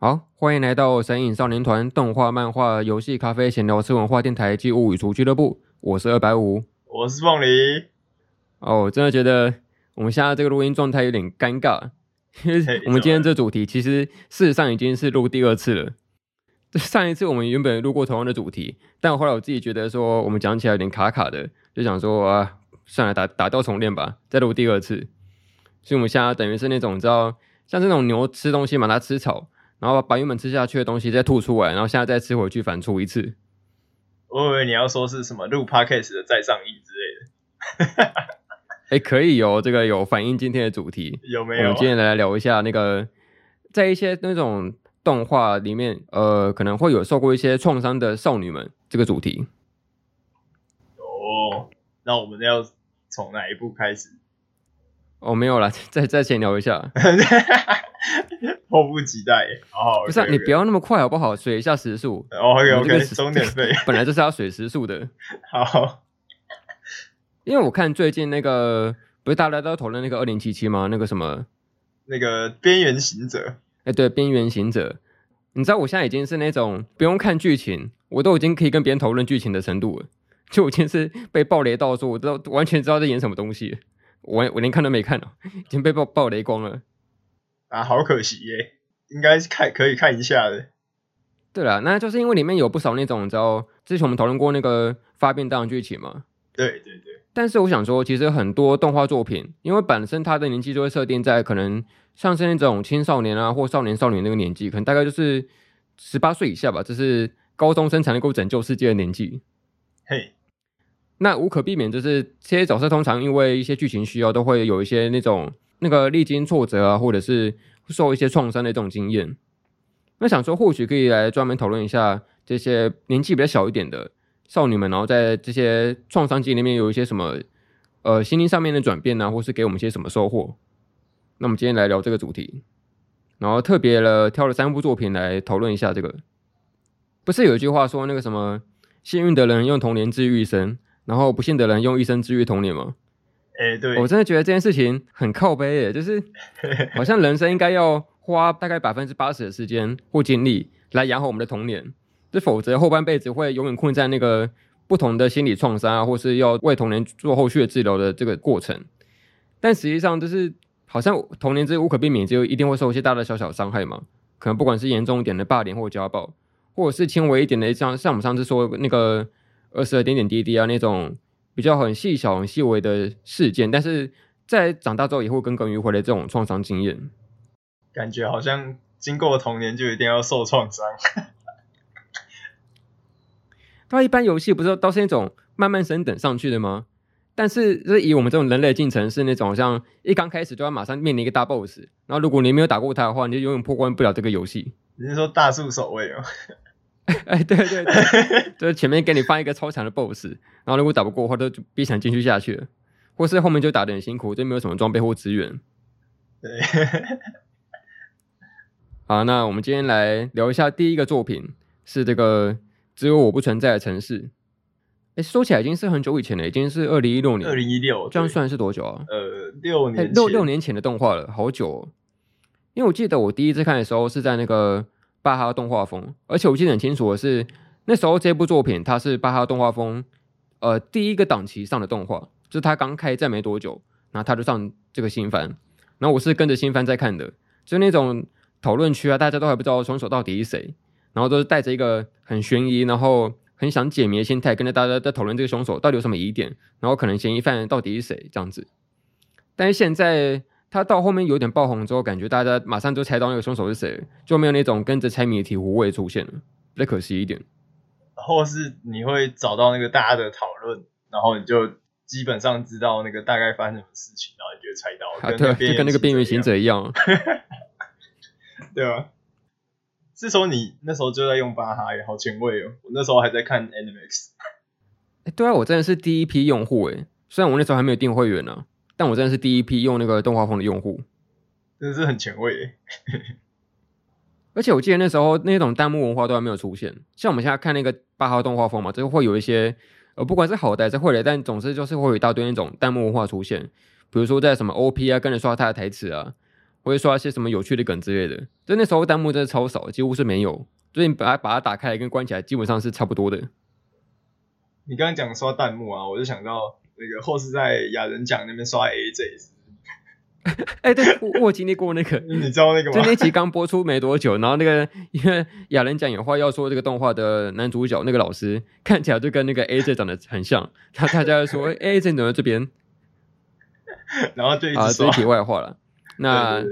好，欢迎来到神影少年团动画、漫画、游戏、咖啡、闲聊、吃文化电台暨物语厨俱乐部。我是二百五，我是凤梨。哦，我真的觉得我们现在这个录音状态有点尴尬，因为我们今天这主题其实事实上已经是录第二次了。上一次我们原本录过同样的主题，但后来我自己觉得说我们讲起来有点卡卡的，就想说啊，算了，打打掉重练吧，再录第二次。所以我们现在等于是那种你知道，像这种牛吃东西嘛，它吃草。然后把原本吃下去的东西再吐出来，然后现在再吃回去，反刍一次。我以为你要说是什么录 podcast 的再上映之类的。哎、欸，可以哦，这个有反映今天的主题。有没有、啊？我们今天来聊一下那个，在一些那种动画里面，呃，可能会有受过一些创伤的少女们这个主题。哦，那我们要从哪一部开始？哦，没有啦，再再闲聊一下。迫不及待，哦，不是、啊 okay, okay. 你不要那么快好不好？水一下时速。哦，OK OK，钟点费 本来就是要水时速的。好，因为我看最近那个不是大家都讨论那个二零七七吗？那个什么，那个边缘行者。哎，对，边缘行者。你知道我现在已经是那种不用看剧情，我都已经可以跟别人讨论剧情的程度了。就已经是被暴雷到说，我都完全知道在演什么东西。我我连看都没看哦，已经被暴暴雷光了。啊，好可惜耶，应该是看可以看一下的。对了，那就是因为里面有不少那种，你知道，之前我们讨论过那个发便当的剧情嘛。对对对。但是我想说，其实很多动画作品，因为本身它的年纪就会设定在可能像是那种青少年啊，或少年少女那个年纪，可能大概就是十八岁以下吧，这是高中生才能够拯救世界的年纪。嘿，那无可避免，就是这些角色通常因为一些剧情需要，都会有一些那种。那个历经挫折啊，或者是受一些创伤的这种经验，那想说或许可以来专门讨论一下这些年纪比较小一点的少女们，然后在这些创伤经历里面有一些什么呃心灵上面的转变啊，或是给我们些什么收获。那我们今天来聊这个主题，然后特别了挑了三部作品来讨论一下这个。不是有一句话说那个什么幸运的人用童年治愈一生，然后不幸的人用一生治愈童年吗？哎、欸，对，我真的觉得这件事情很靠背耶，就是 好像人生应该要花大概百分之八十的时间或精力来养好我们的童年，这否则后半辈子会永远困在那个不同的心理创伤啊，或是要为童年做后续的治疗的这个过程。但实际上，就是好像童年这无可避免，就一定会受一些大大小小伤害嘛。可能不管是严重一点的霸凌或家暴，或者是轻微一点的，像像我们上次说那个二十二点点滴滴啊那种。比较很细小、很细微的事件，但是在长大之后也会耿耿于怀的这种创伤经验，感觉好像经过童年就一定要受创伤。那一般游戏不是都是那种慢慢升等上去的吗？但是就是以我们这种人类进程是那种像一刚开始就要马上面临一个大 boss，然后如果你没有打过他的话，你就永远破关不了这个游戏。你是说大树守卫吗？哎，对对对，就是前面给你放一个超强的 BOSS，然后如果打不过的话，就逼抢进去下去了，或是后面就打得很辛苦，就没有什么装备或资源。对，好，那我们今天来聊一下第一个作品，是这个只有我不存在的城市。哎，说起来已经是很久以前了，已经是二零一六年，二零一六，这样算是多久啊？呃，六年，六六年前的动画了，好久哦。因为我记得我第一次看的时候是在那个。巴哈动画风，而且我记得很清楚的是，那时候这部作品它是巴哈动画风，呃，第一个档期上的动画，就是它刚开站没多久，然后它就上这个新番，然后我是跟着新番在看的，就那种讨论区啊，大家都还不知道凶手到底是谁，然后都是带着一个很悬疑，然后很想解谜的心态，跟着大家在讨论这个凶手到底有什么疑点，然后可能嫌疑犯到底是谁这样子，但是现在。他到后面有点爆红之后，感觉大家马上就猜到那个凶手是谁，就没有那种跟着猜谜的醍醐味出现了，比较可惜一点。或是你会找到那个大家的讨论，然后你就基本上知道那个大概发生什么事情，然后你就猜到。啊，对，就跟那个边缘行者一样。对啊，是说你那时候就在用巴哈耶，好前卫哦！我那时候还在看 Animax。哎，对啊，我真的是第一批用户哎，虽然我那时候还没有订会员呢。但我真的是第一批用那个动画风的用户，真的是很前卫耶。而且我记得那时候那种弹幕文化都还没有出现，像我们现在看那个八号动画风嘛，就会有一些呃，不管是好的还是坏的，但总之就是会有一大堆那种弹幕文化出现。比如说在什么 OP 啊，跟着刷他的台词啊，或者刷一些什么有趣的梗之类的。就那时候弹幕真的超少，几乎是没有。所以你把它把它打开来跟关起来，基本上是差不多的。你刚刚讲刷弹幕啊，我就想到那个或是在亚人讲那边刷 AJ。哎、欸，对，我我经历过那个，你知道那个吗？就那集刚播出没多久，然后那个因为亚人讲有话要说，这个动画的男主角那个老师看起来就跟那个 AJ 长得很像，他大家就说 AJ 怎么在这边？然后就啊，这是题外话了。那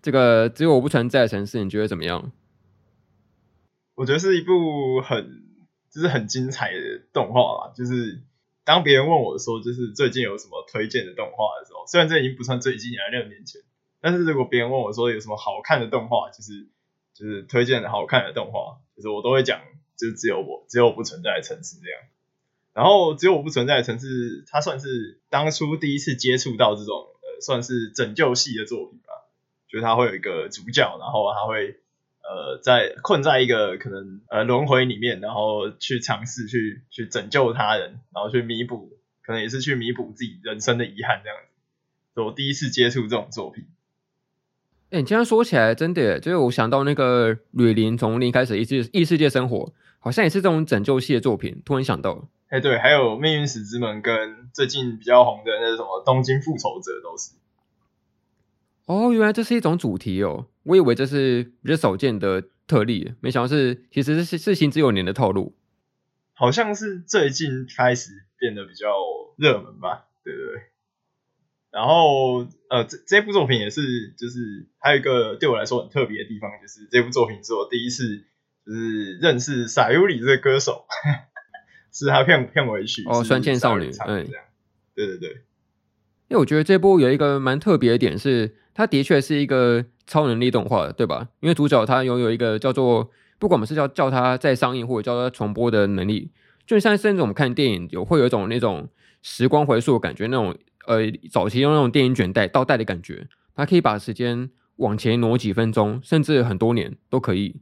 这个只有我不存在的城市，你觉得怎么样？我觉得是一部很就是很精彩的动画吧，就是。当别人问我说，就是最近有什么推荐的动画的时候，虽然这已经不算最近啊，六年前，但是如果别人问我说有什么好看的动画，就是就是推荐的好看的动画，就是我都会讲，就是只有我，只有我不存在的城市这样。然后只有我不存在的城市，它算是当初第一次接触到这种呃，算是拯救系的作品吧，就是它会有一个主角，然后他会。呃，在困在一个可能呃轮回里面，然后去尝试去去拯救他人，然后去弥补，可能也是去弥补自己人生的遗憾这样子。我第一次接触这种作品。哎、欸，你这样说起来，真的，就是我想到那个吕林从零开始异世异世界生活，好像也是这种拯救系的作品。突然想到，哎、欸，对，还有命运石之门跟最近比较红的那什么东京复仇者都是。哦，原来这是一种主题哦，我以为这是比较少见的特例，没想到是其实是是行之有年的套路，好像是最近开始变得比较热门吧，对不对，对？然后呃，这这部作品也是，就是还有一个对我来说很特别的地方，就是这部作品是我第一次就是认识 Sayuri 这个歌手，是他片片尾曲哦，酸欠少女，嗯，对对对，因为我觉得这部有一个蛮特别的点是。它的确是一个超能力动画，对吧？因为主角他拥有一个叫做，不管我们是叫叫它再上映或者叫它重播的能力，就像甚至我们看电影有会有一种那种时光回溯的感觉，那种呃早期用那种电影卷带倒带的感觉，它可以把时间往前挪几分钟，甚至很多年都可以。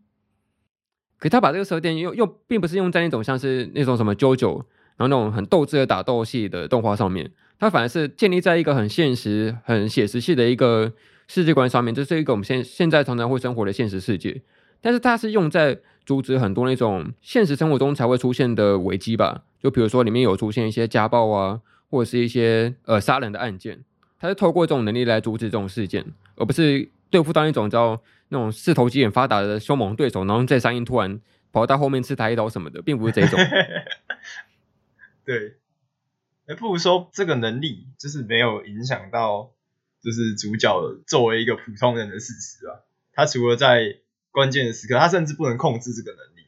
可他把这个设定又又并不是用在那种像是那种什么 JoJo，然后那种很斗智的打斗戏的动画上面。他反而是建立在一个很现实、很写实系的一个世界观上面，这是一个我们现现在常常会生活的现实世界。但是它是用在阻止很多那种现实生活中才会出现的危机吧？就比如说里面有出现一些家暴啊，或者是一些呃杀人的案件，它是透过这种能力来阻止这种事件，而不是对付到一种叫那种四头肌很发达的凶猛对手，然后在上映突然跑到后面刺他一刀什么的，并不是这种。对。哎，不如说这个能力就是没有影响到，就是主角作为一个普通人的事实啊。他除了在关键的时刻，他甚至不能控制这个能力。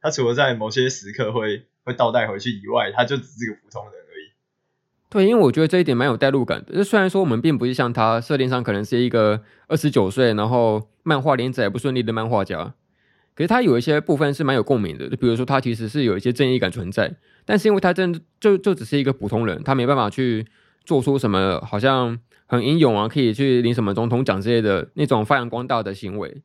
他除了在某些时刻会会倒带回去以外，他就只是个普通人而已。对，因为我觉得这一点蛮有代入感的。就虽然说我们并不是像他设定上可能是一个二十九岁，然后漫画连载不顺利的漫画家。可是他有一些部分是蛮有共鸣的，就比如说他其实是有一些正义感存在，但是因为他真就就只是一个普通人，他没办法去做出什么好像很英勇啊，可以去领什么总统奖之类的那种发扬光大的行为。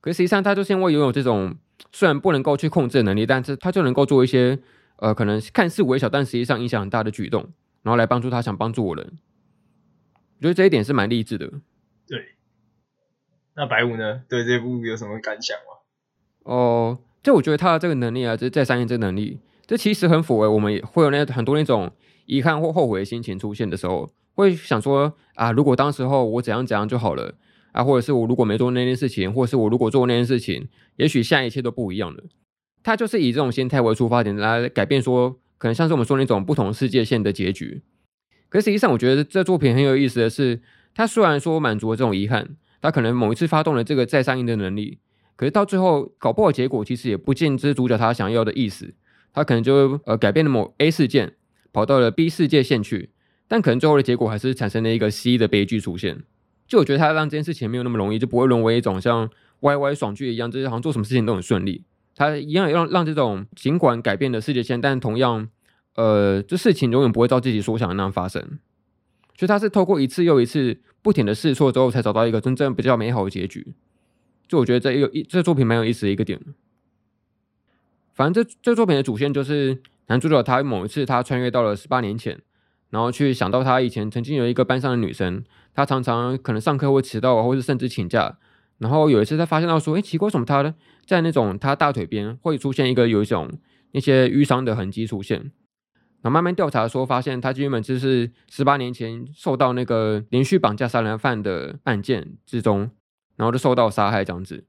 可是实际上他就是因为拥有这种虽然不能够去控制的能力，但是他就能够做一些呃可能看似微小，但实际上影响很大的举动，然后来帮助他想帮助我人。我觉得这一点是蛮励志的。对。那白五呢？对这部有什么感想吗？哦，就我觉得他的这个能力啊，就是再上映这个能力，这其实很符合我们会有那很多那种遗憾或后悔的心情出现的时候，会想说啊，如果当时候我怎样怎样就好了啊，或者是我如果没做那件事情，或者是我如果做那件事情，也许现在一切都不一样了。他就是以这种心态为出发点来改变说，可能像是我们说那种不同世界线的结局。可实际上，我觉得这作品很有意思的是，他虽然说满足了这种遗憾，他可能某一次发动了这个再上映的能力。可是到最后搞不好结果其实也不尽之主角他想要的意思，他可能就呃改变了某 A 事件，跑到了 B 世界线去，但可能最后的结果还是产生了一个 C 的悲剧出现。就我觉得他让这件事情没有那么容易，就不会沦为一种像 YY 爽剧一样，就是好像做什么事情都很顺利。他一样让让这种尽管改变了世界线，但同样呃这事情永远不会照自己所想的那样发生。所以他是透过一次又一次不停的试错之后，才找到一个真正比较美好的结局。就我觉得这有一这作品蛮有意思的一个点，反正这这作品的主线就是男主角他某一次他穿越到了十八年前，然后去想到他以前曾经有一个班上的女生，她常常可能上课会迟到，或是甚至请假。然后有一次他发现到说，哎，奇怪，为什么他呢，在那种他大腿边会出现一个有一种那些淤伤的痕迹出现？然后慢慢调查说，发现他原本就是十八年前受到那个连续绑架杀人犯的案件之中，然后就受到杀害这样子。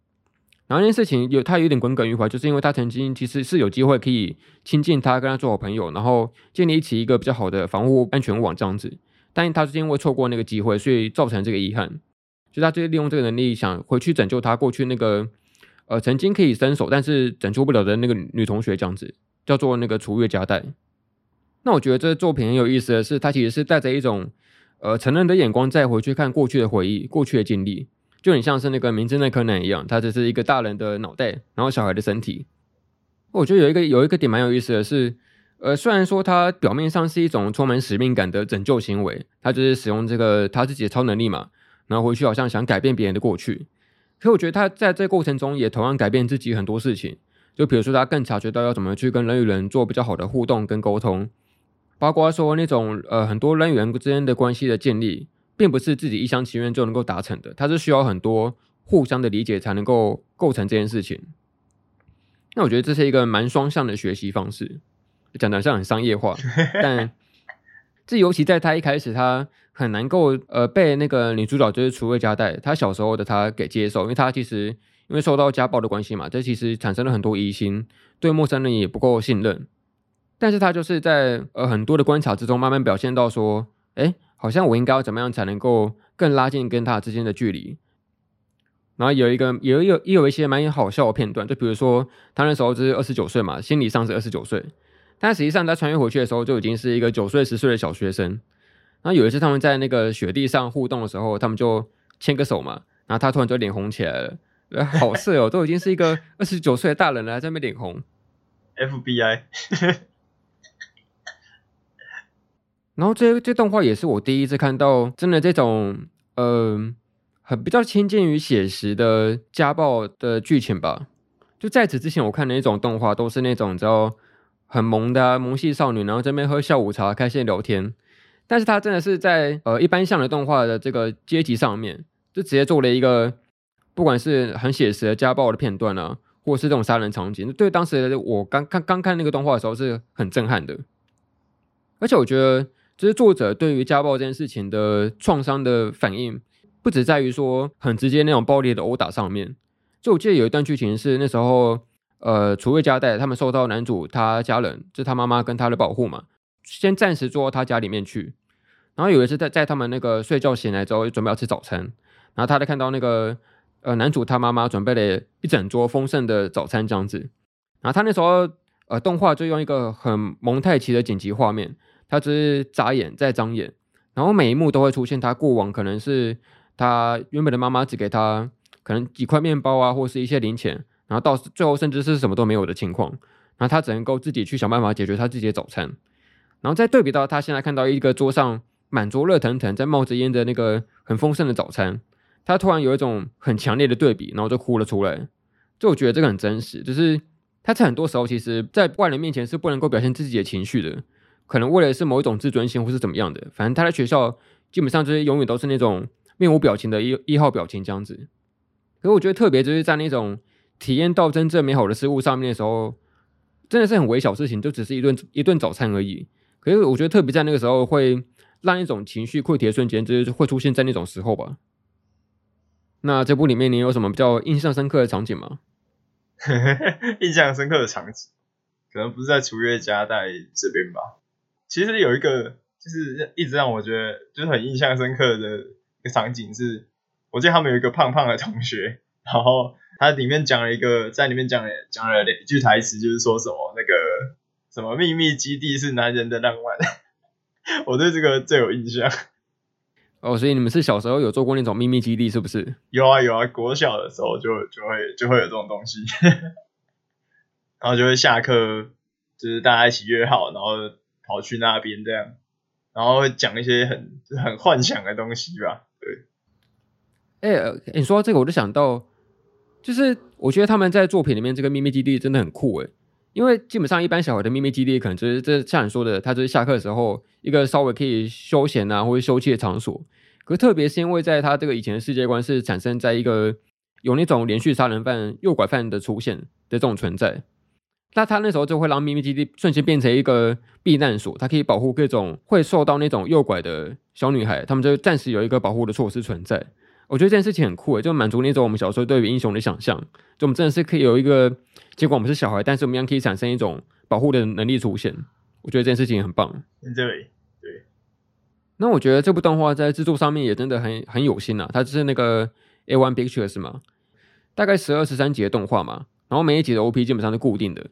然后那件事情有他有点耿耿于怀，就是因为他曾经其实是有机会可以亲近他，跟他做好朋友，然后建立起一个比较好的防护安全网这样子。但是他是因为错过那个机会，所以造成这个遗憾。就他就是利用这个能力，想回去拯救他过去那个呃曾经可以伸手，但是拯救不了的那个女同学这样子，叫做那个楚月加代。那我觉得这个作品很有意思的是，他其实是带着一种呃成人的眼光再回去看过去的回忆、过去的经历。就很像是那个名侦探柯南一样，他只是一个大人的脑袋，然后小孩的身体。我觉得有一个有一个点蛮有意思的是，呃，虽然说他表面上是一种充满使命感的拯救行为，他就是使用这个他自己的超能力嘛，然后回去好像想改变别人的过去。可我觉得他在这过程中也同样改变自己很多事情，就比如说他更察觉到要怎么去跟人与人做比较好的互动跟沟通，包括说那种呃很多人与人之间的关系的建立。并不是自己一厢情愿就能够达成的，它是需要很多互相的理解才能够构成这件事情。那我觉得这是一个蛮双向的学习方式，讲得像很商业化，但这尤其在他一开始，他很难够呃被那个女主角就是楚月加代，他小时候的他给接受，因为他其实因为受到家暴的关系嘛，这其实产生了很多疑心，对陌生人也不够信任。但是他就是在呃很多的观察之中，慢慢表现到说，哎。好像我应该要怎么样才能够更拉近跟他之间的距离？然后有一个也有也有一些蛮好笑的片段，就比如说他那时候是二十九岁嘛，心理上是二十九岁，但实际上他穿越回去的时候就已经是一个九岁十岁的小学生。然后有一次他们在那个雪地上互动的时候，他们就牵个手嘛，然后他突然就脸红起来了，好色哦，都已经是一个二十九岁的大人了，还在那边脸红。FBI。然后这这动画也是我第一次看到，真的这种呃很比较亲近于写实的家暴的剧情吧。就在此之前，我看的一种动画都是那种你知道很萌的，萌系少女，然后这边喝下午茶，开心聊天。但是它真的是在呃一般向的动画的这个阶级上面，就直接做了一个不管是很写实的家暴的片段啊，或是这种杀人场景，对当时我刚看刚看那个动画的时候是很震撼的。而且我觉得。就是作者对于家暴这件事情的创伤的反应，不只在于说很直接那种暴力的殴打上面。就我记得有一段剧情是那时候，呃，楚月加代他们受到男主他家人，就是他妈妈跟他的保护嘛，先暂时住到他家里面去。然后有一次在在他们那个睡觉醒来之后，准备要吃早餐，然后他就看到那个呃男主他妈妈准备了一整桌丰盛的早餐这样子。然后他那时候呃动画就用一个很蒙太奇的剪辑画面。他只是眨眼再张眼，然后每一幕都会出现他过往可能是他原本的妈妈只给他可能几块面包啊，或是一些零钱，然后到最后甚至是什么都没有的情况，然后他只能够自己去想办法解决他自己的早餐，然后再对比到他现在看到一个桌上满桌热腾腾在冒着烟的那个很丰盛的早餐，他突然有一种很强烈的对比，然后就哭了出来。就我觉得这个很真实，就是他在很多时候其实在外人面前是不能够表现自己的情绪的。可能为了是某一种自尊心，或是怎么样的，反正他在学校基本上就是永远都是那种面无表情的一一号表情这样子。可是我觉得特别就是在那种体验到真正美好的事物上面的时候，真的是很微小事情，就只是一顿一顿早餐而已。可是我觉得特别在那个时候会让一种情绪溃堤的瞬间，就是会出现在那种时候吧。那这部里面你有什么比较印象深刻的场景吗？印象深刻的场景，可能不是在楚月家在这边吧。其实有一个，就是一直让我觉得就是很印象深刻的一个场景是，我记得他们有一个胖胖的同学，然后他里面讲了一个，在里面讲了讲了两句台词，就是说什么那个什么秘密基地是男人的浪漫，我对这个最有印象。哦，所以你们是小时候有做过那种秘密基地是不是？有啊有啊，国小的时候就就会就会有这种东西，然后就会下课，就是大家一起约好，然后。跑去那边这样，然后会讲一些很很幻想的东西吧。对，哎、你说到这个，我就想到，就是我觉得他们在作品里面这个秘密基地真的很酷诶，因为基本上一般小孩的秘密基地可能就是这像你说的，他就是下课的时候一个稍微可以休闲啊或者休憩的场所。可特别是因为在他这个以前的世界观是产生在一个有那种连续杀人犯、诱拐犯的出现的这种存在，那他那时候就会让秘密基地瞬间变成一个避难所，它可以保护各种会受到那种诱拐的小女孩，他们就暂时有一个保护的措施存在。我觉得这件事情很酷诶，就满足那种我们小时候对于英雄的想象，就我们真的是可以有一个，尽管我们是小孩，但是我们一样可以产生一种保护的能力出现。我觉得这件事情很棒。对对。那我觉得这部动画在制作上面也真的很很有心啊，它就是那个 A1 Pictures 嘛，大概十二十三集的动画嘛，然后每一集的 OP 基本上是固定的，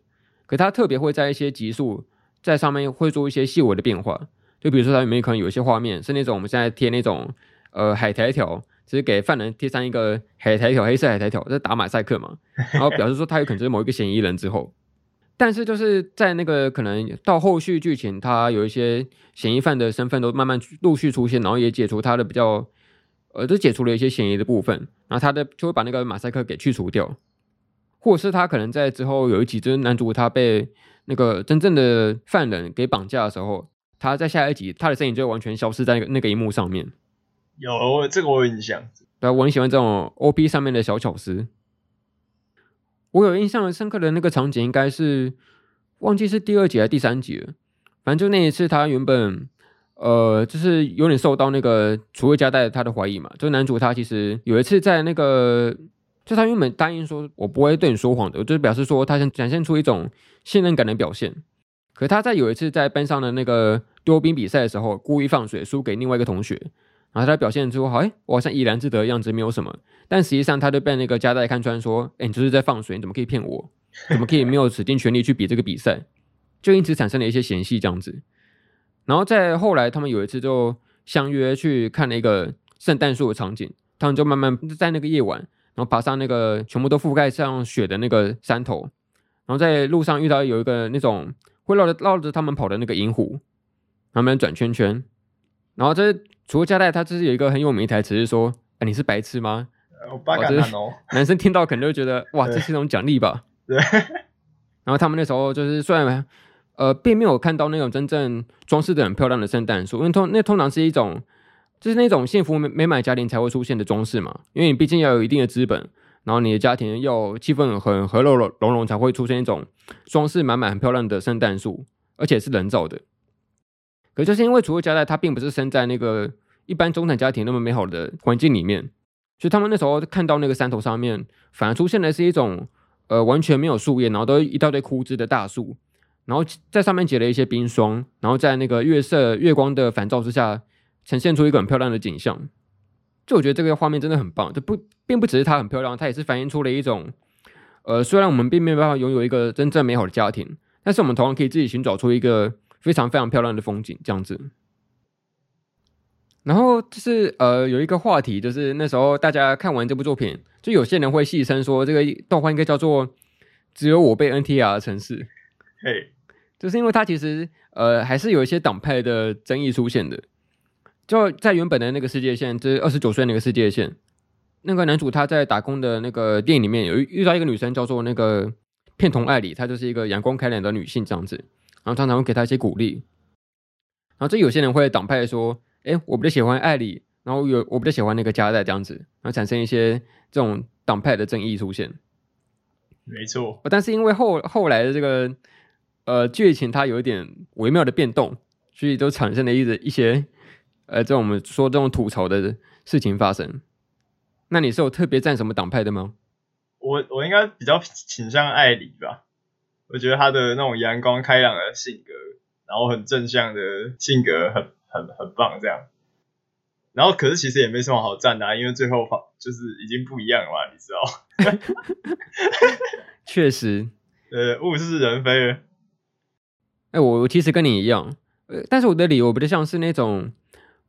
可它特别会在一些集数在上面会做一些细微的变化，就比如说它里面可能有一些画面是那种我们现在贴那种呃海苔条。只是给犯人贴上一个海苔条，黑色海苔条，在打马赛克嘛，然后表示说他有可能是某一个嫌疑人之后，但是就是在那个可能到后续剧情，他有一些嫌疑犯的身份都慢慢陆续出现，然后也解除他的比较，呃，就解除了一些嫌疑的部分，然后他的就会把那个马赛克给去除掉，或者是他可能在之后有一集，就是男主他被那个真正的犯人给绑架的时候，他在下一集他的身影就完全消失在那个那个荧幕上面。有这个我有印象，对，我很喜欢这种 OP 上面的小巧思。我有印象深刻的那个场景，应该是忘记是第二集还是第三集了。反正就那一次，他原本呃，就是有点受到那个楚未加代他的怀疑嘛。就男主他其实有一次在那个，就他原本答应说我不会对你说谎的，就是表示说他想展现出一种信任感的表现。可他在有一次在班上的那个丢冰比赛的时候，故意放水输给另外一个同学。然后他表现出好，哎，我好像怡然自得的样子，没有什么。但实际上，他就被那个加代看穿，说，哎，你就是在放水，你怎么可以骗我？怎么可以没有使尽全力去比这个比赛？就因此产生了一些嫌隙，这样子。然后在后来，他们有一次就相约去看了一个圣诞树的场景，他们就慢慢在那个夜晚，然后爬上那个全部都覆盖上雪的那个山头，然后在路上遇到有一个那种会绕着绕着他们跑的那个银狐，他们转圈圈，然后这。除了加代，他就是有一个很有名的台词，是说：“哎，你是白痴吗？”我八嘎男哦，男生听到可能就觉得：“哇，这是一种奖励吧？”对。然后他们那时候就是虽然呃，并没有看到那种真正装饰的很漂亮的圣诞树，因为通那通常是一种就是那种幸福美美满家庭才会出现的装饰嘛。因为你毕竟要有一定的资本，然后你的家庭要气氛很和乐融融，才会出现一种装饰满满、很漂亮的圣诞树，而且是人造的。可就是因为楚未加代他并不是生在那个一般中产家庭那么美好的环境里面，所以他们那时候看到那个山头上面，反而出现的是一种呃完全没有树叶，然后都一大堆枯枝的大树，然后在上面结了一些冰霜，然后在那个月色月光的反照之下，呈现出一个很漂亮的景象。就我觉得这个画面真的很棒，就不并不只是它很漂亮，它也是反映出了一种呃虽然我们并没有办法拥有一个真正美好的家庭，但是我们同样可以自己寻找出一个。非常非常漂亮的风景，这样子。然后就是呃，有一个话题，就是那时候大家看完这部作品，就有些人会戏称说，这个动画应该叫做《只有我被 NTR 的城市》。嘿，就是因为它其实呃，还是有一些党派的争议出现的。就在原本的那个世界线，就是二十九岁那个世界线，那个男主他在打工的那个店里面，有遇到一个女生叫做那个片桐爱里，她就是一个阳光开朗的女性，这样子。然后常常会给她一些鼓励，然后这有些人会党派说：“哎，我比较喜欢爱里，然后有我比较喜欢那个加代这样子，然后产生一些这种党派的争议出现。”没错，但是因为后后来的这个呃剧情它有一点微妙的变动，所以都产生了一一些呃这种我们说这种吐槽的事情发生。那你是有特别站什么党派的吗？我我应该比较倾向爱里吧。我觉得他的那种阳光开朗的性格，然后很正向的性格很，很很很棒，这样。然后可是其实也没什么好赞的啊，因为最后就是已经不一样了嘛，你知道？确实，呃，物是人非。哎、欸，我其实跟你一样，呃，但是我的理由比较像是那种，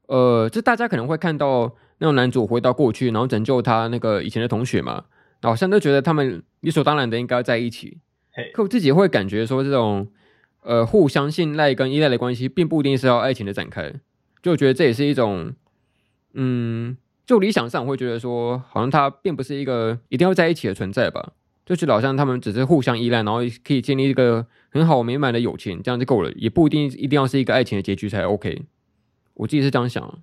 呃，就大家可能会看到那种男主回到过去，然后拯救他那个以前的同学嘛，好像都觉得他们理所当然的应该要在一起。可我自己会感觉说，这种呃互相信赖跟依赖的关系，并不一定是要爱情的展开。就我觉得这也是一种，嗯，就理想上我会觉得说，好像他并不是一个一定要在一起的存在吧。就觉得好像他们只是互相依赖，然后可以建立一个很好美满的友情，这样就够了，也不一定一定要是一个爱情的结局才 OK。我自己是这样想。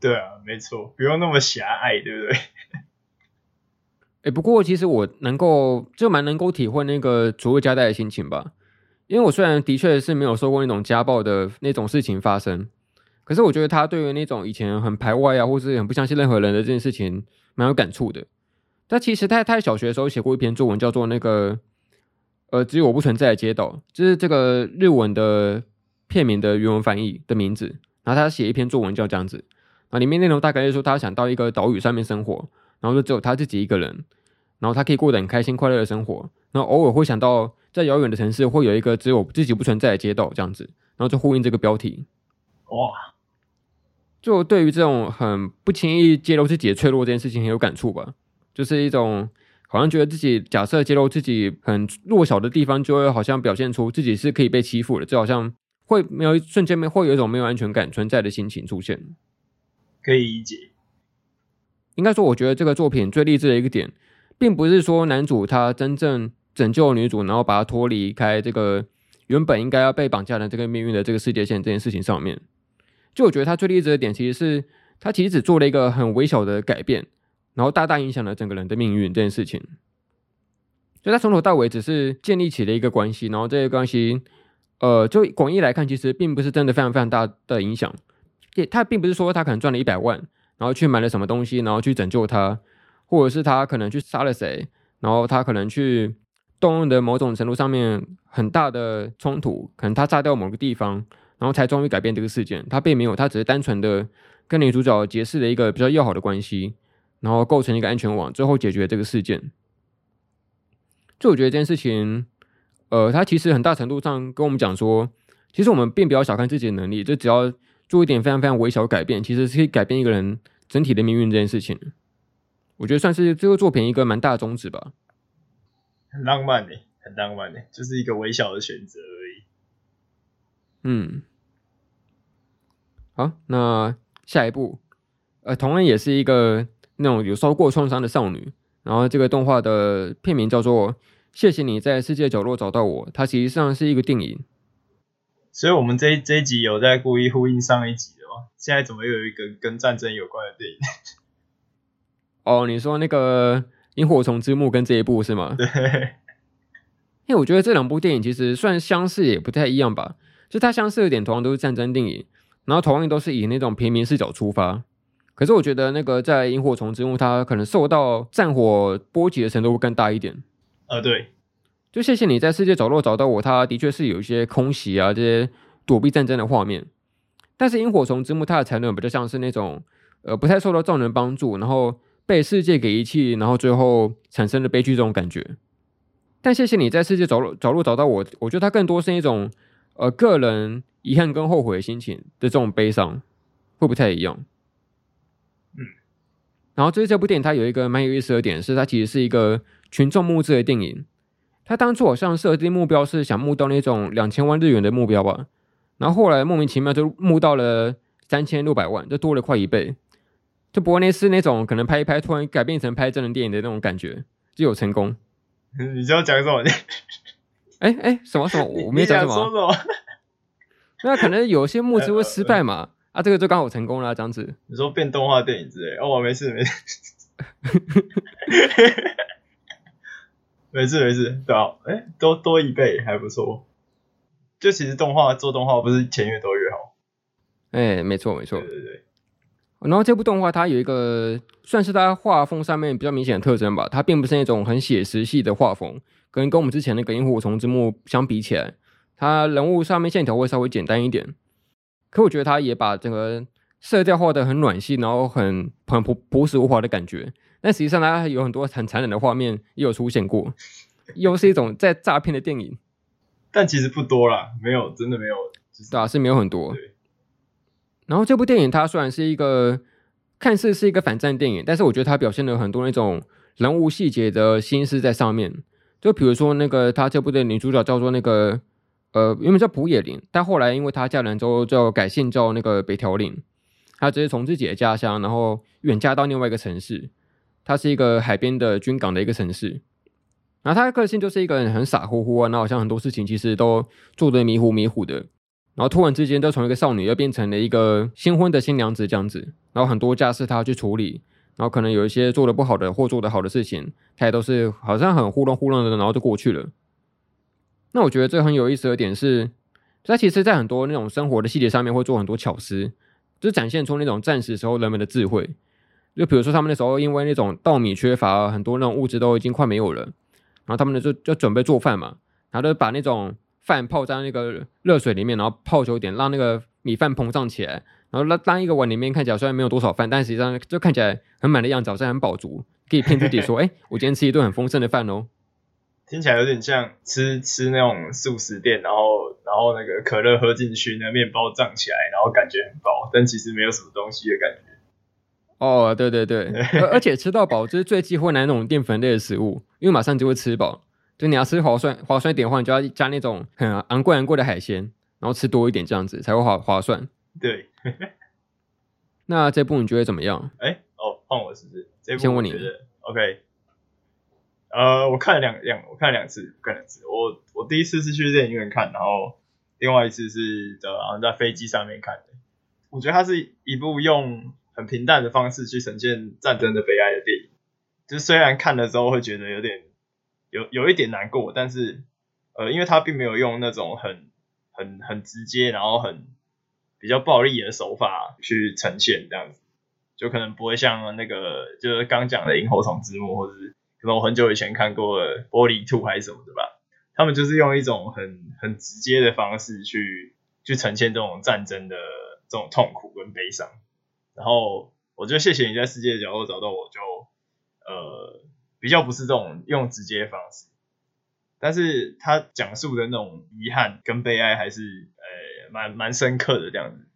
对啊，没错，不用那么狭隘，对不对？哎，不过其实我能够就蛮能够体会那个佐贺加代的心情吧，因为我虽然的确是没有受过那种家暴的那种事情发生，可是我觉得他对于那种以前很排外啊，或是很不相信任何人的这件事情，蛮有感触的。但其实他他在小学的时候写过一篇作文，叫做那个呃，只有我不存在的街道，就是这个日文的片名的原文翻译的名字。然后他写一篇作文叫这样子，啊，里面内容大概就是说他想到一个岛屿上面生活。然后就只有他自己一个人，然后他可以过得很开心快乐的生活，然后偶尔会想到在遥远的城市会有一个只有自己不存在的街道这样子，然后就呼应这个标题。哇，就对于这种很不轻易揭露自己的脆弱这件事情很有感触吧，就是一种好像觉得自己假设揭露自己很弱小的地方，就会好像表现出自己是可以被欺负的，就好像会没有瞬间没会有一种没有安全感存在的心情出现，可以理解。应该说，我觉得这个作品最励志的一个点，并不是说男主他真正拯救女主，然后把她脱离开这个原本应该要被绑架的这个命运的这个世界线这件事情上面。就我觉得他最励志的点，其实是他其实只做了一个很微小的改变，然后大大影响了整个人的命运这件事情。就他从头到尾只是建立起了一个关系，然后这个关系，呃，就广义来看，其实并不是真的非常非常大的影响。也他并不是说他可能赚了一百万。然后去买了什么东西，然后去拯救他，或者是他可能去杀了谁，然后他可能去动用的某种程度上面很大的冲突，可能他炸掉某个地方，然后才终于改变这个事件。他并没有，他只是单纯的跟女主角结识了一个比较要好的关系，然后构成一个安全网，最后解决这个事件。就我觉得这件事情，呃，他其实很大程度上跟我们讲说，其实我们并不要小看自己的能力，就只要。做一点非常非常微小的改变，其实是可以改变一个人整体的命运这件事情。我觉得算是这个作品一个蛮大的宗旨吧。很浪漫呢，很浪漫呢，就是一个微小的选择而已。嗯，好，那下一步，呃，同样也是一个那种有受过创伤的少女。然后这个动画的片名叫做《谢谢你在世界角落找到我》，它其实上是一个电影。所以，我们这一这一集有在故意呼应上一集的吗？现在怎么又有一个跟战争有关的电影？哦，你说那个《萤火虫之墓》跟这一部是吗？对。因为我觉得这两部电影其实算相似，也不太一样吧。就它相似的点，同样都是战争电影，然后同样都是以那种平民视角出发。可是我觉得那个在《萤火虫之墓》，它可能受到战火波及的程度会更大一点。呃，对。就谢谢你在世界角落找到我，它的确是有一些空袭啊，这些躲避战争的画面。但是萤火虫之墓它的才能比较像是那种，呃，不太受到众人帮助，然后被世界给遗弃，然后最后产生了悲剧这种感觉。但谢谢你在世界角落角落找到我，我觉得它更多是一种，呃，个人遗憾跟后悔的心情的这种悲伤，会不太一样。嗯。然后就是这部电影它有一个蛮有意思的点，是它其实是一个群众募资的电影。他当初好像设定目标是想募到那种两千万日元的目标吧，然后后来莫名其妙就募到了三千六百万，就多了快一倍。就不过那是那种可能拍一拍突然改变成拍真人电影的那种感觉，就有成功。你知道讲什么？哎哎，什么什么？我没讲什么。那可能有些募资会失败嘛？啊，这个就刚好成功了，这样子。你说变动画电影之类？哦，没事没事。没事没事，对啊，哎，多多一倍还不错。就其实动画做动画不是钱越多越好。哎，没错没错。对对对。然后这部动画它有一个算是它画风上面比较明显的特征吧，它并不是那种很写实系的画风，跟跟我们之前那个《萤火虫之墓》相比起来，它人物上面线条会稍微简单一点。可我觉得它也把整个色调画的很暖系，然后很很朴朴实无华的感觉。但实际上，它有很多很残忍的画面也有出现过，又是一种在诈骗的电影。但其实不多啦，没有，真的没有，对啊，是没有很多。然后这部电影它虽然是一个看似是一个反战电影，但是我觉得它表现了很多那种人物细节的心思在上面。就比如说那个他这部的女主角叫做那个呃，原本叫卜野玲，但后来因为她嫁人之后就改姓叫那个北条凛。她直接从自己的家乡，然后远嫁到另外一个城市。它是一个海边的军港的一个城市，然后他的个性就是一个人很傻乎乎啊，然后好像很多事情其实都做得迷糊迷糊的，然后突然之间就从一个少女又变成了一个新婚的新娘子这样子，然后很多家事他要去处理，然后可能有一些做得不好的或做得好的事情，他也都是好像很糊弄糊弄的，然后就过去了。那我觉得这很有意思的点是，他其实在很多那种生活的细节上面会做很多巧思，就是展现出那种战时时候人们的智慧。就比如说他们那时候因为那种稻米缺乏，很多那种物质都已经快没有了。然后他们呢就就准备做饭嘛，然后就把那种饭泡在那个热水里面，然后泡久一点，让那个米饭膨胀起来。然后那当一个碗里面看起来虽然没有多少饭，但实际上就看起来很满的样子，好像很饱足，可以骗自己说：“ 哎，我今天吃一顿很丰盛的饭哦。”听起来有点像吃吃那种素食店，然后然后那个可乐喝进去，那面包胀起来，然后感觉很饱，但其实没有什么东西的感觉。哦，对对对，而而且吃到饱就是最忌讳那种淀粉类的食物，因为马上就会吃饱。就你要吃划算划算一点的话，你就要加那种很昂贵昂贵的海鲜，然后吃多一点这样子才会划划算。对，那这部你觉得怎么样？哎，哦，换我是不是？这部先问你。OK，呃，我看了两两，我看了两次，看两次。我我第一次是去电影院看，然后另外一次是的好像在飞机上面看的。我觉得它是一部用。很平淡的方式去呈现战争的悲哀的电影，就虽然看的时候会觉得有点有有一点难过，但是呃，因为他并没有用那种很很很直接，然后很比较暴力的手法去呈现这样子，就可能不会像那个就是刚讲的《萤火虫之墓》，或者是可能我很久以前看过的《玻璃兔》还是什么的吧，他们就是用一种很很直接的方式去去呈现这种战争的这种痛苦跟悲伤。然后我觉得谢谢你在世界的角落找到我就，呃比较不是这种用直接方式，但是他讲述的那种遗憾跟悲哀还是呃蛮蛮深刻的这样子。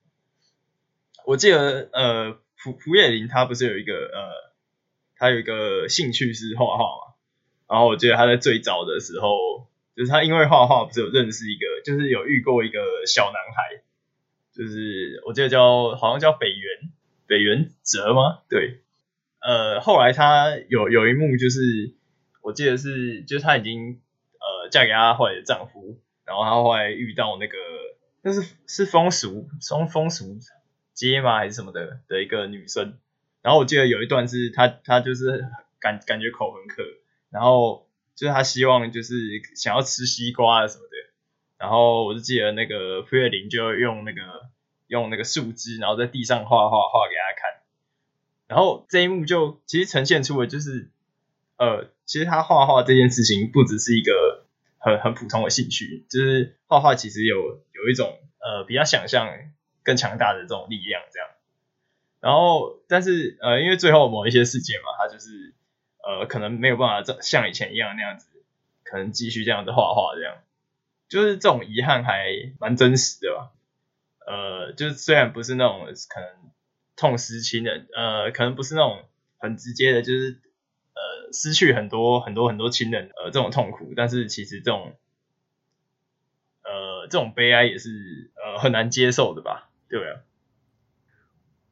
我记得呃蒲蒲野林他不是有一个呃他有一个兴趣是画画嘛，然后我记得他在最早的时候，就是他因为画画不是有认识一个，就是有遇过一个小男孩，就是我记得叫好像叫北原。北原哲吗？对，呃，后来他有有一幕就是，我记得是，就是他已经呃嫁给他后来的丈夫，然后他后来遇到那个，那是是风俗，风风俗街吗？还是什么的的一个女生，然后我记得有一段是他他就是感感觉口很渴，然后就是他希望就是想要吃西瓜啊什么的，然后我就记得那个傅月林就用那个。用那个树枝，然后在地上画画画给他看，然后这一幕就其实呈现出了就是，呃，其实他画画这件事情不只是一个很很普通的兴趣，就是画画其实有有一种呃比较想象更强大的这种力量这样。然后，但是呃，因为最后某一些事件嘛，他就是呃可能没有办法像以前一样那样子，可能继续这样子画画这样，就是这种遗憾还蛮真实的吧。呃，就是虽然不是那种可能痛失亲人，呃，可能不是那种很直接的，就是呃失去很多很多很多亲人，呃这种痛苦，但是其实这种呃这种悲哀也是呃很难接受的吧？对啊，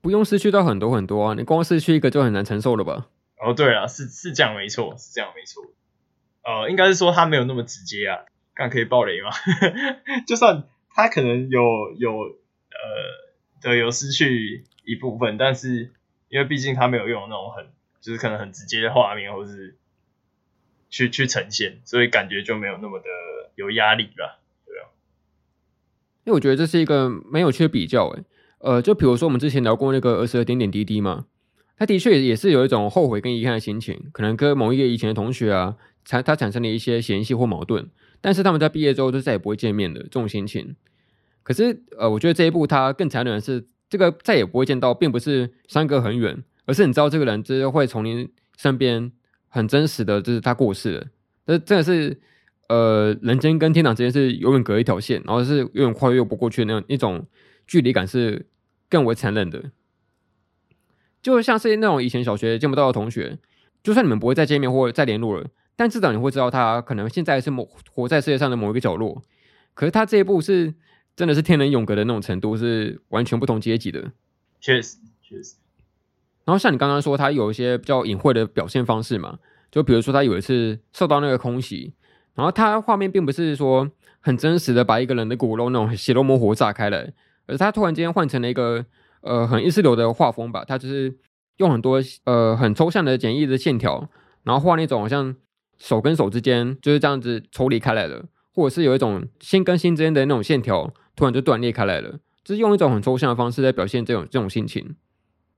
不用失去到很多很多啊，你光失去一个就很难承受了吧？哦，对啊，是是这样没错，是这样没错。呃，应该是说他没有那么直接啊，看可以爆雷吗？就算他可能有有。呃，对，有失去一部分，但是因为毕竟他没有用那种很，就是可能很直接的画面，或是去去呈现，所以感觉就没有那么的有压力吧，对啊。因为我觉得这是一个蛮有趣的比较，诶，呃，就比如说我们之前聊过那个儿时的点点滴滴嘛，他的确也是有一种后悔跟遗憾的心情，可能跟某一个以前的同学啊，产他产生了一些嫌隙或矛盾，但是他们在毕业之后就再也不会见面了，这种心情。可是，呃，我觉得这一步他更残忍的是，这个再也不会见到，并不是相隔很远，而是你知道这个人就是会从你身边很真实的，就是他过世了。这真的是，呃，人间跟天堂之间是永远隔一条线，然后是永远跨越不过去那种一种距离感，是更为残忍的。就像是那种以前小学见不到的同学，就算你们不会再见面或再联络了，但至少你会知道他可能现在是某活在世界上的某一个角落。可是他这一步是。真的是天人永隔的那种程度，是完全不同阶级的。确实，确实。然后像你刚刚说，他有一些比较隐晦的表现方式嘛，就比如说他有一次受到那个空袭，然后他画面并不是说很真实的把一个人的骨肉那种血肉模糊炸开了，而是他突然间换成了一个呃很意识流的画风吧，他就是用很多呃很抽象的简易的线条，然后画那种好像手跟手之间就是这样子抽离开来的，或者是有一种心跟心之间的那种线条突然就断裂开来了。就是用一种很抽象的方式在表现这种这种心情，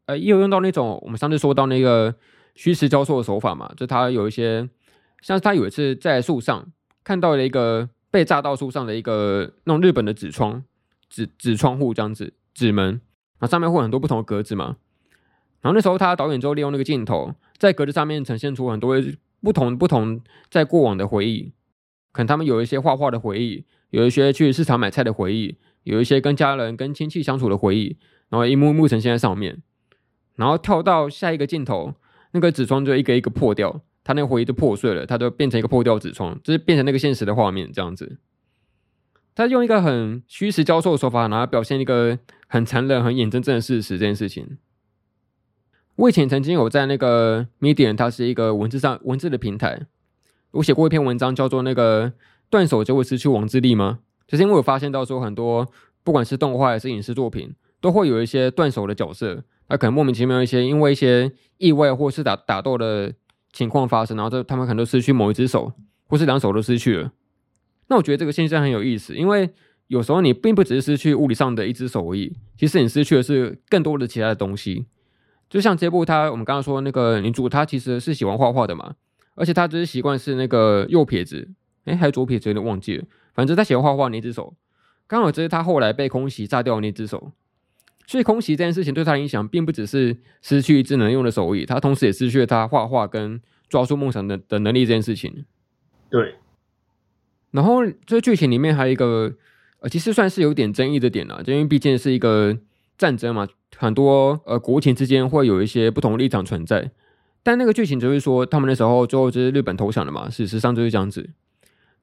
呃，也有用到那种我们上次说到那个虚实交错的手法嘛，就他有一些，像是他有一次在树上看到了一个被炸到树上的一个那种日本的纸窗纸纸窗户这样子纸门，然后上面会有很多不同的格子嘛，然后那时候他导演就利用那个镜头在格子上面呈现出很多不同不同在过往的回忆，可能他们有一些画画的回忆，有一些去市场买菜的回忆。有一些跟家人、跟亲戚相处的回忆，然后一幕幕呈现在上面，然后跳到下一个镜头，那个纸窗就一个一个破掉，他那个回忆就破碎了，他就变成一个破掉纸窗，就是变成那个现实的画面这样子。他用一个很虚实交错的手法，然后表现一个很残忍、很眼睁睁的事实这件事情。我以前曾经有在那个 Medium，它是一个文字上文字的平台，我写过一篇文章，叫做那个断手就会失去王之力吗？就是因为我发现到说很多不管是动画还是影视作品，都会有一些断手的角色，那可能莫名其妙一些因为一些意外或是打打斗的情况发生，然后这他们可能都失去某一只手，或是两手都失去了。那我觉得这个现象很有意思，因为有时候你并不只是失去物理上的一只手而已，其实你失去的是更多的其他的东西。就像这部他我们刚刚说那个女主，她其实是喜欢画画的嘛，而且她只是习惯是那个右撇子，哎，还有左撇子有点忘记了。反正他喜欢画画那只手，刚好这是他后来被空袭炸掉的那只手，所以空袭这件事情对他的影响，并不只是失去一只能用的手艺，他同时也失去了他画画跟抓住梦想的的能力这件事情。对。然后这剧情里面还有一个，呃，其实算是有点争议的点了，就因为毕竟是一个战争嘛，很多呃国情之间会有一些不同立场存在，但那个剧情就是说，他们那时候最后就是日本投降了嘛，事实上就是这样子。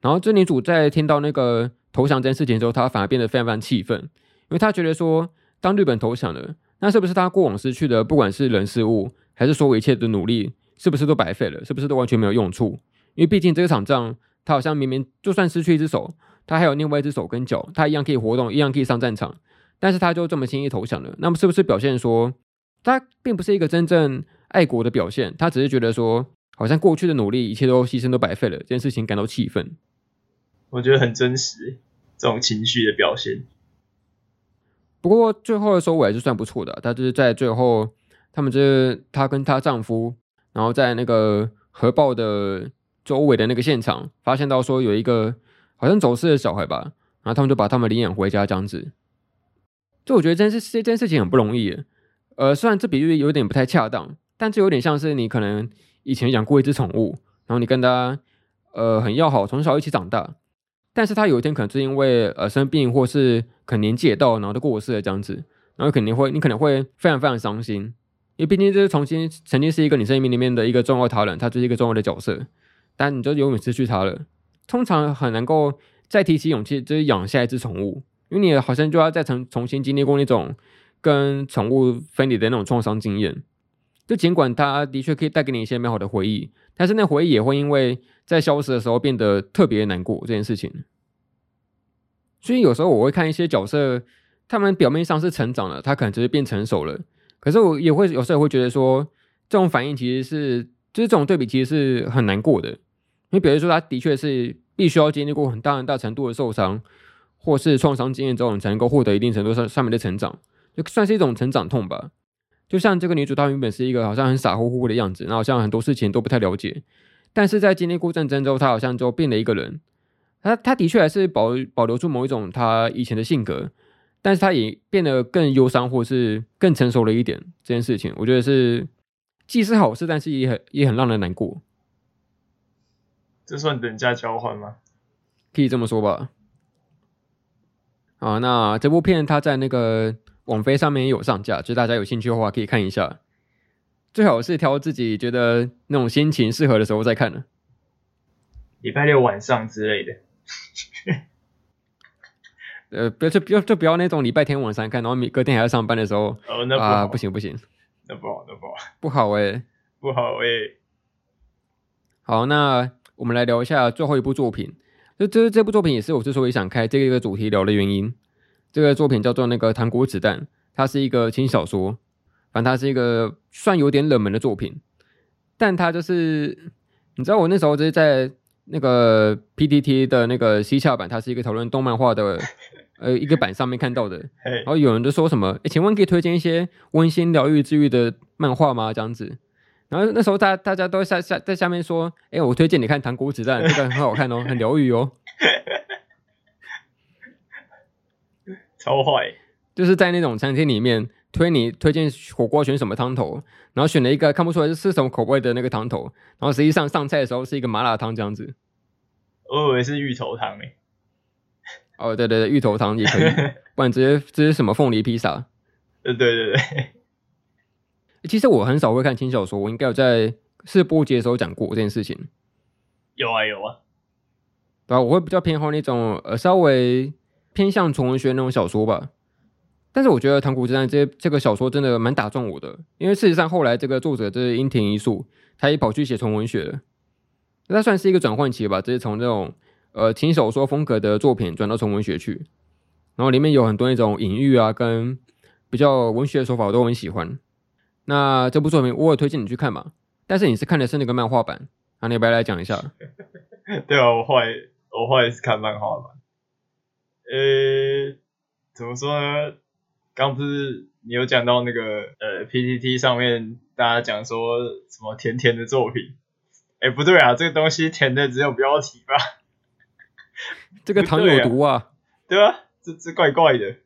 然后，这女主在听到那个投降这件事情之后，她反而变得非常非常气愤，因为她觉得说，当日本投降了，那是不是她过往失去的，不管是人事物，还是所有一切的努力，是不是都白费了？是不是都完全没有用处？因为毕竟这个场仗，她好像明明就算失去一只手，她还有另外一只手跟脚，她一样可以活动，一样可以上战场，但是她就这么轻易投降了，那么是不是表现说，她并不是一个真正爱国的表现？她只是觉得说，好像过去的努力，一切都牺牲都白费了，这件事情感到气愤。我觉得很真实，这种情绪的表现。不过最后的收尾还是算不错的。她就是在最后，他们就是她跟她丈夫，然后在那个核爆的周围的那个现场，发现到说有一个好像走失的小孩吧，然后他们就把他们领养回家这样子。就我觉得这件事这件事情很不容易。呃，虽然这比喻有点不太恰当，但这有点像是你可能以前养过一只宠物，然后你跟它呃很要好，从小一起长大。但是他有一天可能是因为呃生病，或是可能年纪也到，然后就过世了这样子，然后肯定会你可能会非常非常伤心，因为毕竟这是重新曾经是一个你生命里面的一个重要他人，他就是一个重要的角色，但你就永远失去他了。通常很能够再提起勇气，就是养下一只宠物，因为你好像就要再重重新经历过那种跟宠物分离的那种创伤经验。就尽管它的确可以带给你一些美好的回忆，但是那回忆也会因为在消失的时候变得特别难过这件事情。所以有时候我会看一些角色，他们表面上是成长了，他可能只是变成熟了，可是我也会有时候会觉得说，这种反应其实是就是这种对比其实是很难过的。因为比如说他的确是必须要经历过很大很大程度的受伤，或是创伤经验之后，你才能够获得一定程度上上面的成长，就算是一种成长痛吧。就像这个女主，她原本是一个好像很傻乎乎的样子，然后好像很多事情都不太了解，但是在经历过战争之后，她好像就变了一个人。她她的确还是保保留住某一种她以前的性格，但是她也变得更忧伤，或是更成熟了一点。这件事情，我觉得是既是好事，但是也很也很让人难过。这算等价交换吗？可以这么说吧。啊，那这部片它在那个。网飞上面也有上架，就大家有兴趣的话可以看一下。最好是挑自己觉得那种心情适合的时候再看呢。礼拜六晚上之类的。呃，不要就不要就不要那种礼拜天晚上看，然后隔天还要上班的时候。哦，那不啊，不行不行，那不好，那不好，不好哎、欸，不好哎、欸。好，那我们来聊一下最后一部作品。就这这部作品也是我之所以想开这个主题聊的原因。这个作品叫做那个《糖果子弹》，它是一个轻小说，反正它是一个算有点冷门的作品。但它就是，你知道我那时候就是在那个 PTT 的那个西洽版，它是一个讨论动漫画的呃一个版上面看到的。然后有人就说什么，诶，请问可以推荐一些温馨疗愈治愈的漫画吗？这样子。然后那时候大大家都下下在下面说，诶，我推荐你看《糖果子弹》，这个很好看哦，很疗愈哦。超坏，就是在那种餐厅里面推你推荐火锅选什么汤头，然后选了一个看不出来是是什么口味的那个汤头，然后实际上上菜的时候是一个麻辣汤这样子。我以为是芋头汤诶。哦，对对对，芋头汤也可以，不然直接直接什么凤梨披萨。呃对对对。其实我很少会看轻小说，我应该有在试播集的时候讲过这件事情。有啊有啊。对啊，我会比较偏好那种呃稍微。偏向纯文学那种小说吧，但是我觉得《唐古之战》这这个小说真的蛮打中我的，因为事实上后来这个作者就是樱庭一树，他也跑去写纯文学了，那算是一个转换期吧，就是从这种呃轻小说风格的作品转到纯文学去，然后里面有很多那种隐喻啊，跟比较文学的手法我都很喜欢。那这部作品我也推荐你去看嘛，但是你是看的是那个漫画版，啊，你要不要来讲一下？对啊，我后来我后来是看漫画版。呃、欸，怎么说呢？刚不是你有讲到那个呃 PPT 上面大家讲说什么甜甜的作品？哎、欸，不对啊，这个东西甜的只有标题吧？这个糖有毒啊，对吧、啊？这这怪怪的。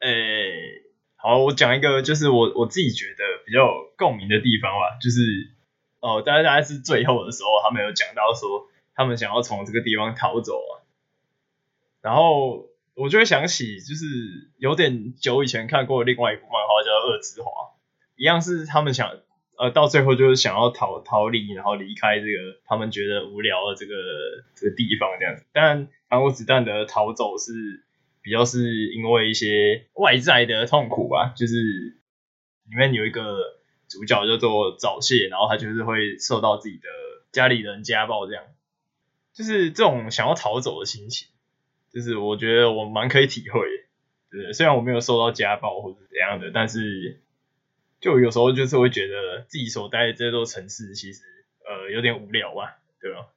哎、欸，好，我讲一个就是我我自己觉得比较有共鸣的地方吧，就是哦，大家大概是最后的时候，他们有讲到说他们想要从这个地方逃走啊。然后我就会想起，就是有点久以前看过另外一部漫画叫《恶之华》，一样是他们想，呃，到最后就是想要逃逃离，然后离开这个他们觉得无聊的这个这个地方这样子。但糖果子弹的逃走是比较是因为一些外在的痛苦吧，就是里面有一个主角叫做早泄，然后他就是会受到自己的家里人家暴，这样，就是这种想要逃走的心情。就是我觉得我蛮可以体会，对，虽然我没有受到家暴或者怎样的，但是就有时候就是会觉得自己所待的这座城市其实呃有点无聊吧，对吧？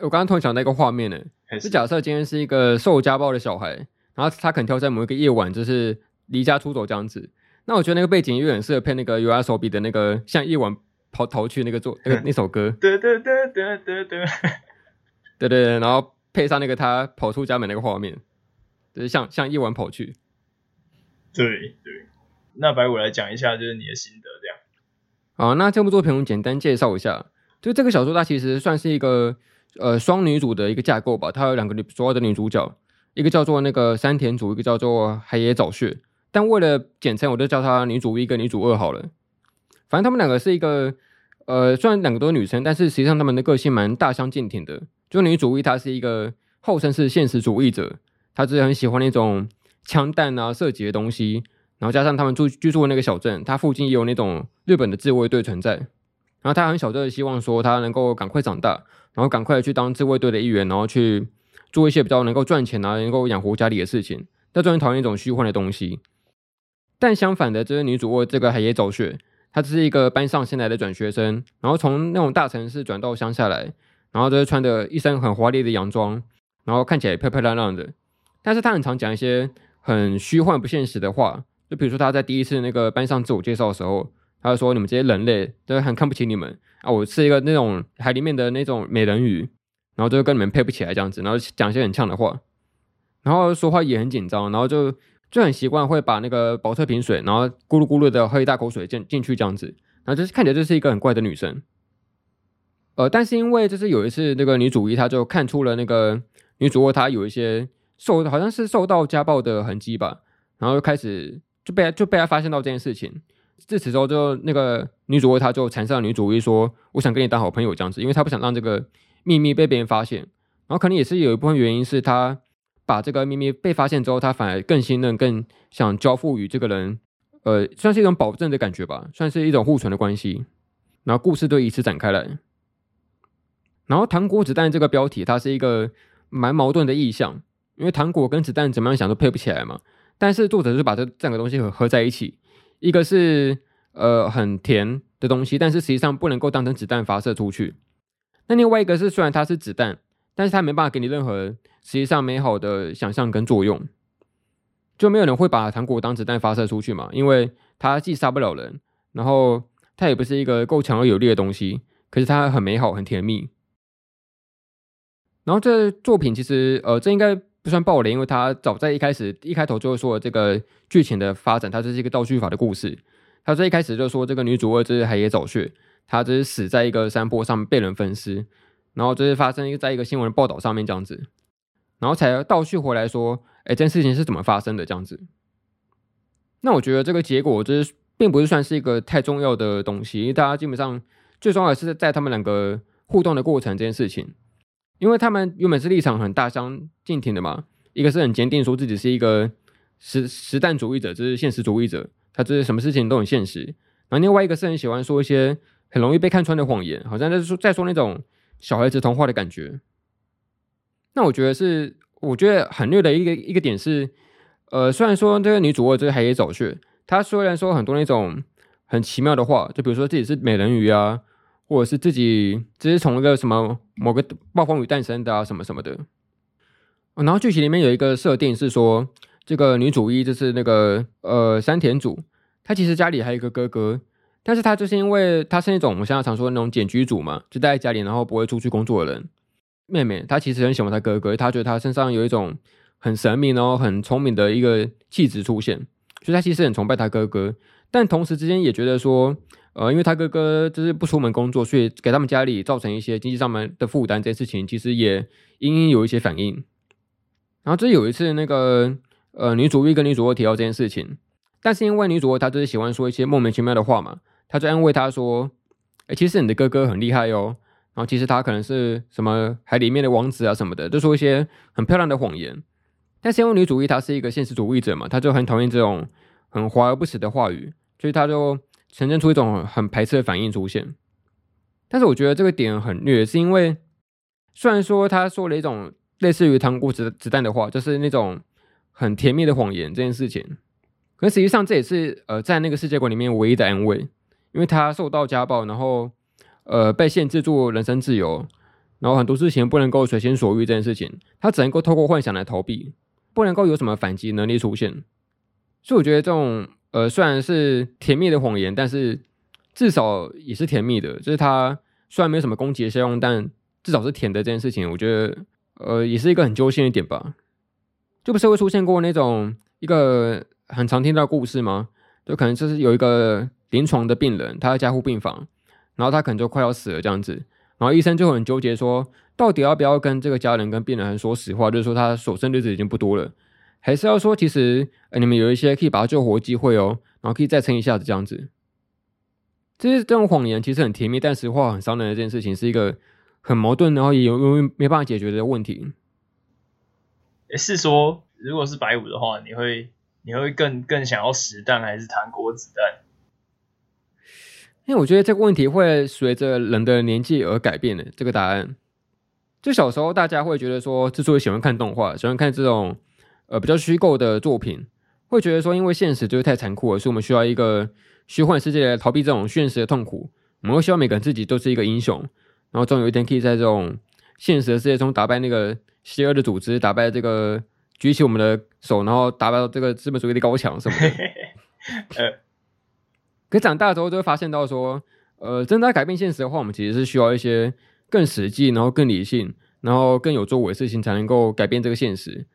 我刚刚突然想到一个画面呢，是假设今天是一个受家暴的小孩，然后他可能挑在某一个夜晚就是离家出走这样子，那我觉得那个背景有点适合配那个 YOASOBI 的那个像夜晚跑逃去那个做那个 那首歌，对对对对对对，对对，然后。配上那个他跑出家门那个画面，就是像像夜晚跑去。对对，那白我来讲一下，就是你的心得这样。好，那这部作品我们简单介绍一下。就这个小说，它其实算是一个呃双女主的一个架构吧。它有两个女主要的女主角，一个叫做那个山田主，一个叫做海野早穴。但为了简称，我就叫她女主一跟女主二好了。反正她们两个是一个呃，虽然两个都是女生，但是实际上她们的个性蛮大相径庭的。就女主一，她是一个号称是现实主义者，她就是很喜欢那种枪弹啊、射击的东西。然后加上他们住居住的那个小镇，它附近也有那种日本的自卫队存在。然后她很小就希望说，她能够赶快长大，然后赶快去当自卫队的一员，然后去做一些比较能够赚钱啊、能够养活家里的事情。但就很讨厌那种虚幻的东西。但相反的，这个女主二这个海野早穴，她只是一个班上新来的转学生，然后从那种大城市转到乡下来。然后就是穿着一身很华丽的洋装，然后看起来漂漂亮亮的。但是他很常讲一些很虚幻不现实的话，就比如说他在第一次那个班上自我介绍的时候，他就说：“你们这些人类都很看不起你们啊！我是一个那种海里面的那种美人鱼，然后就跟你们配不起来这样子。”然后讲一些很呛的话，然后说话也很紧张，然后就就很习惯会把那个宝特瓶水，然后咕噜咕噜的喝一大口水进进去这样子，然后就是看起来就是一个很怪的女生。呃，但是因为就是有一次那个女主一，她就看出了那个女主二她有一些受好像是受到家暴的痕迹吧，然后就开始就被就被她发现到这件事情。自此之后，就那个女主二她就缠上了女主一，说我想跟你当好朋友这样子，因为她不想让这个秘密被别人发现。然后可能也是有一部分原因是她把这个秘密被发现之后，她反而更信任、更想交付于这个人，呃，算是一种保证的感觉吧，算是一种互存的关系。然后故事就以此展开来。然后糖果子弹这个标题，它是一个蛮矛盾的意象，因为糖果跟子弹怎么样想都配不起来嘛。但是作者就把这这两个东西合合在一起，一个是呃很甜的东西，但是实际上不能够当成子弹发射出去。那另外一个是虽然它是子弹，但是它没办法给你任何实际上美好的想象跟作用，就没有人会把糖果当子弹发射出去嘛，因为它既杀不了人，然后它也不是一个够强而有力的东西，可是它很美好很甜蜜。然后这作品其实，呃，这应该不算暴雷，因为它早在一开始一开头就会说这个剧情的发展，它这是一个倒叙法的故事。它最一开始就说这个女主二就是海野早穴，她就是死在一个山坡上被人分尸，然后就是发生在一个新闻报道上面这样子，然后才倒叙回来说，哎，这件事情是怎么发生的这样子。那我觉得这个结果就是并不是算是一个太重要的东西，因为大家基本上最重要的是在他们两个互动的过程这件事情。因为他们原本是立场很大相径庭的嘛，一个是很坚定说自己是一个实实弹主义者，就是现实主义者，他就是什么事情都很现实。然后另外一个是很喜欢说一些很容易被看穿的谎言，好像在说在说那种小孩子童话的感觉。那我觉得是，我觉得很虐的一个一个点是，呃，虽然说这个女主二这个海野早穴，她虽然说很多那种很奇妙的话，就比如说自己是美人鱼啊。或者是自己只是从一个什么某个暴风雨诞生的啊，什么什么的。然后剧情里面有一个设定是说，这个女主一就是那个呃山田主，她其实家里还有一个哥哥，但是她就是因为她是那种我们现在常说的那种茧居族嘛，就待在家里然后不会出去工作的人。妹妹她其实很喜欢她哥哥，她觉得她身上有一种很神秘然后很聪明的一个气质出现，所以她其实很崇拜她哥哥，但同时之间也觉得说。呃，因为他哥哥就是不出门工作，所以给他们家里造成一些经济上面的负担。这件事情其实也隐隐有一些反应。然后这有一次，那个呃女主一跟女主二提到这件事情，但是因为女主二她就是喜欢说一些莫名其妙的话嘛，她就安慰他说：“哎，其实你的哥哥很厉害哦。”然后其实他可能是什么海里面的王子啊什么的，就说一些很漂亮的谎言。但是因为女主一她是一个现实主义者嘛，她就很讨厌这种很华而不实的话语，所以她就。呈现出一种很排斥的反应出现，但是我觉得这个点很虐，是因为虽然说他说了一种类似于糖果子子弹的话，就是那种很甜蜜的谎言这件事情，可实际上这也是呃在那个世界观里面唯一的安慰，因为他受到家暴，然后呃被限制住人身自由，然后很多事情不能够随心所欲这件事情，他只能够透过幻想来逃避，不能够有什么反击能力出现，所以我觉得这种。呃，虽然是甜蜜的谎言，但是至少也是甜蜜的。就是它虽然没有什么攻击的效用，但至少是甜的这件事情，我觉得呃也是一个很揪心的点吧。就不是会出现过那种一个很常听到故事吗？就可能就是有一个临床的病人，他在加护病房，然后他可能就快要死了这样子，然后医生就很纠结说，到底要不要跟这个家人跟病人说实话，就是说他所剩日子已经不多了。还是要说，其实，呃，你们有一些可以把它救活的机会哦，然后可以再撑一下子这样子。这些这种谎言其实很甜蜜，但实话很伤人的这件事情，是一个很矛盾，然后也有有没办法解决的问题。也是说，如果是白五的话，你会你会更更想要实弹还是糖果子弹？因为我觉得这个问题会随着人的年纪而改变的。这个答案，就小时候大家会觉得说，之所以喜欢看动画，喜欢看这种。呃，比较虚构的作品，会觉得说，因为现实就是太残酷了，所以我们需要一个虚幻世界来逃避这种现实的痛苦。我们会希望每个人自己都是一个英雄，然后终有一天可以在这种现实的世界中打败那个邪恶的组织，打败这个举起我们的手，然后打败这个资本主义的高墙什么的。呃，可长大之后就会发现到说，呃，真的要改变现实的话，我们其实是需要一些更实际，然后更理性，然后更有作为的事情，才能够改变这个现实。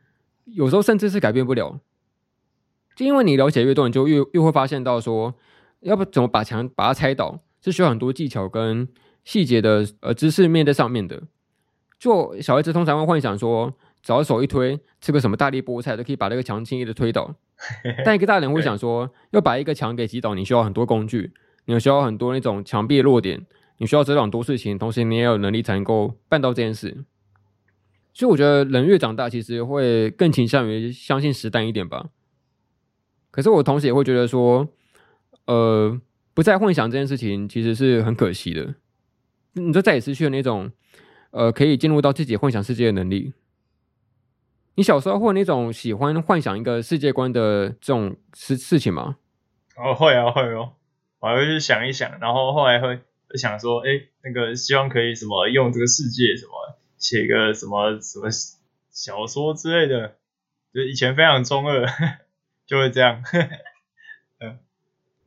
有时候甚至是改变不了，就因为你了解越多，你就越越会发现到说，要不怎么把墙把它拆倒，是需要很多技巧跟细节的呃知识面在上面的。就小孩子通常会幻想说，只要手一推，吃个什么大力菠菜都可以把那个墙轻易的推倒。但一个大人会想说，要把一个墙给击倒，你需要很多工具，你需要很多那种墙壁的弱点，你需要知道很多事情，同时你也有能力才能够办到这件事。所以我觉得人越长大，其实会更倾向于相信实弹一点吧。可是我同时也会觉得说，呃，不再幻想这件事情，其实是很可惜的。你就再也失去了那种呃可以进入到自己幻想世界的能力。你小时候会有那种喜欢幻想一个世界观的这种事事情吗？哦，会啊，会哦。我还会去想一想，然后后来会想说，哎，那个希望可以什么用这个世界什么写个什么什么小说之类的，就以前非常中二，就会这样。嗯，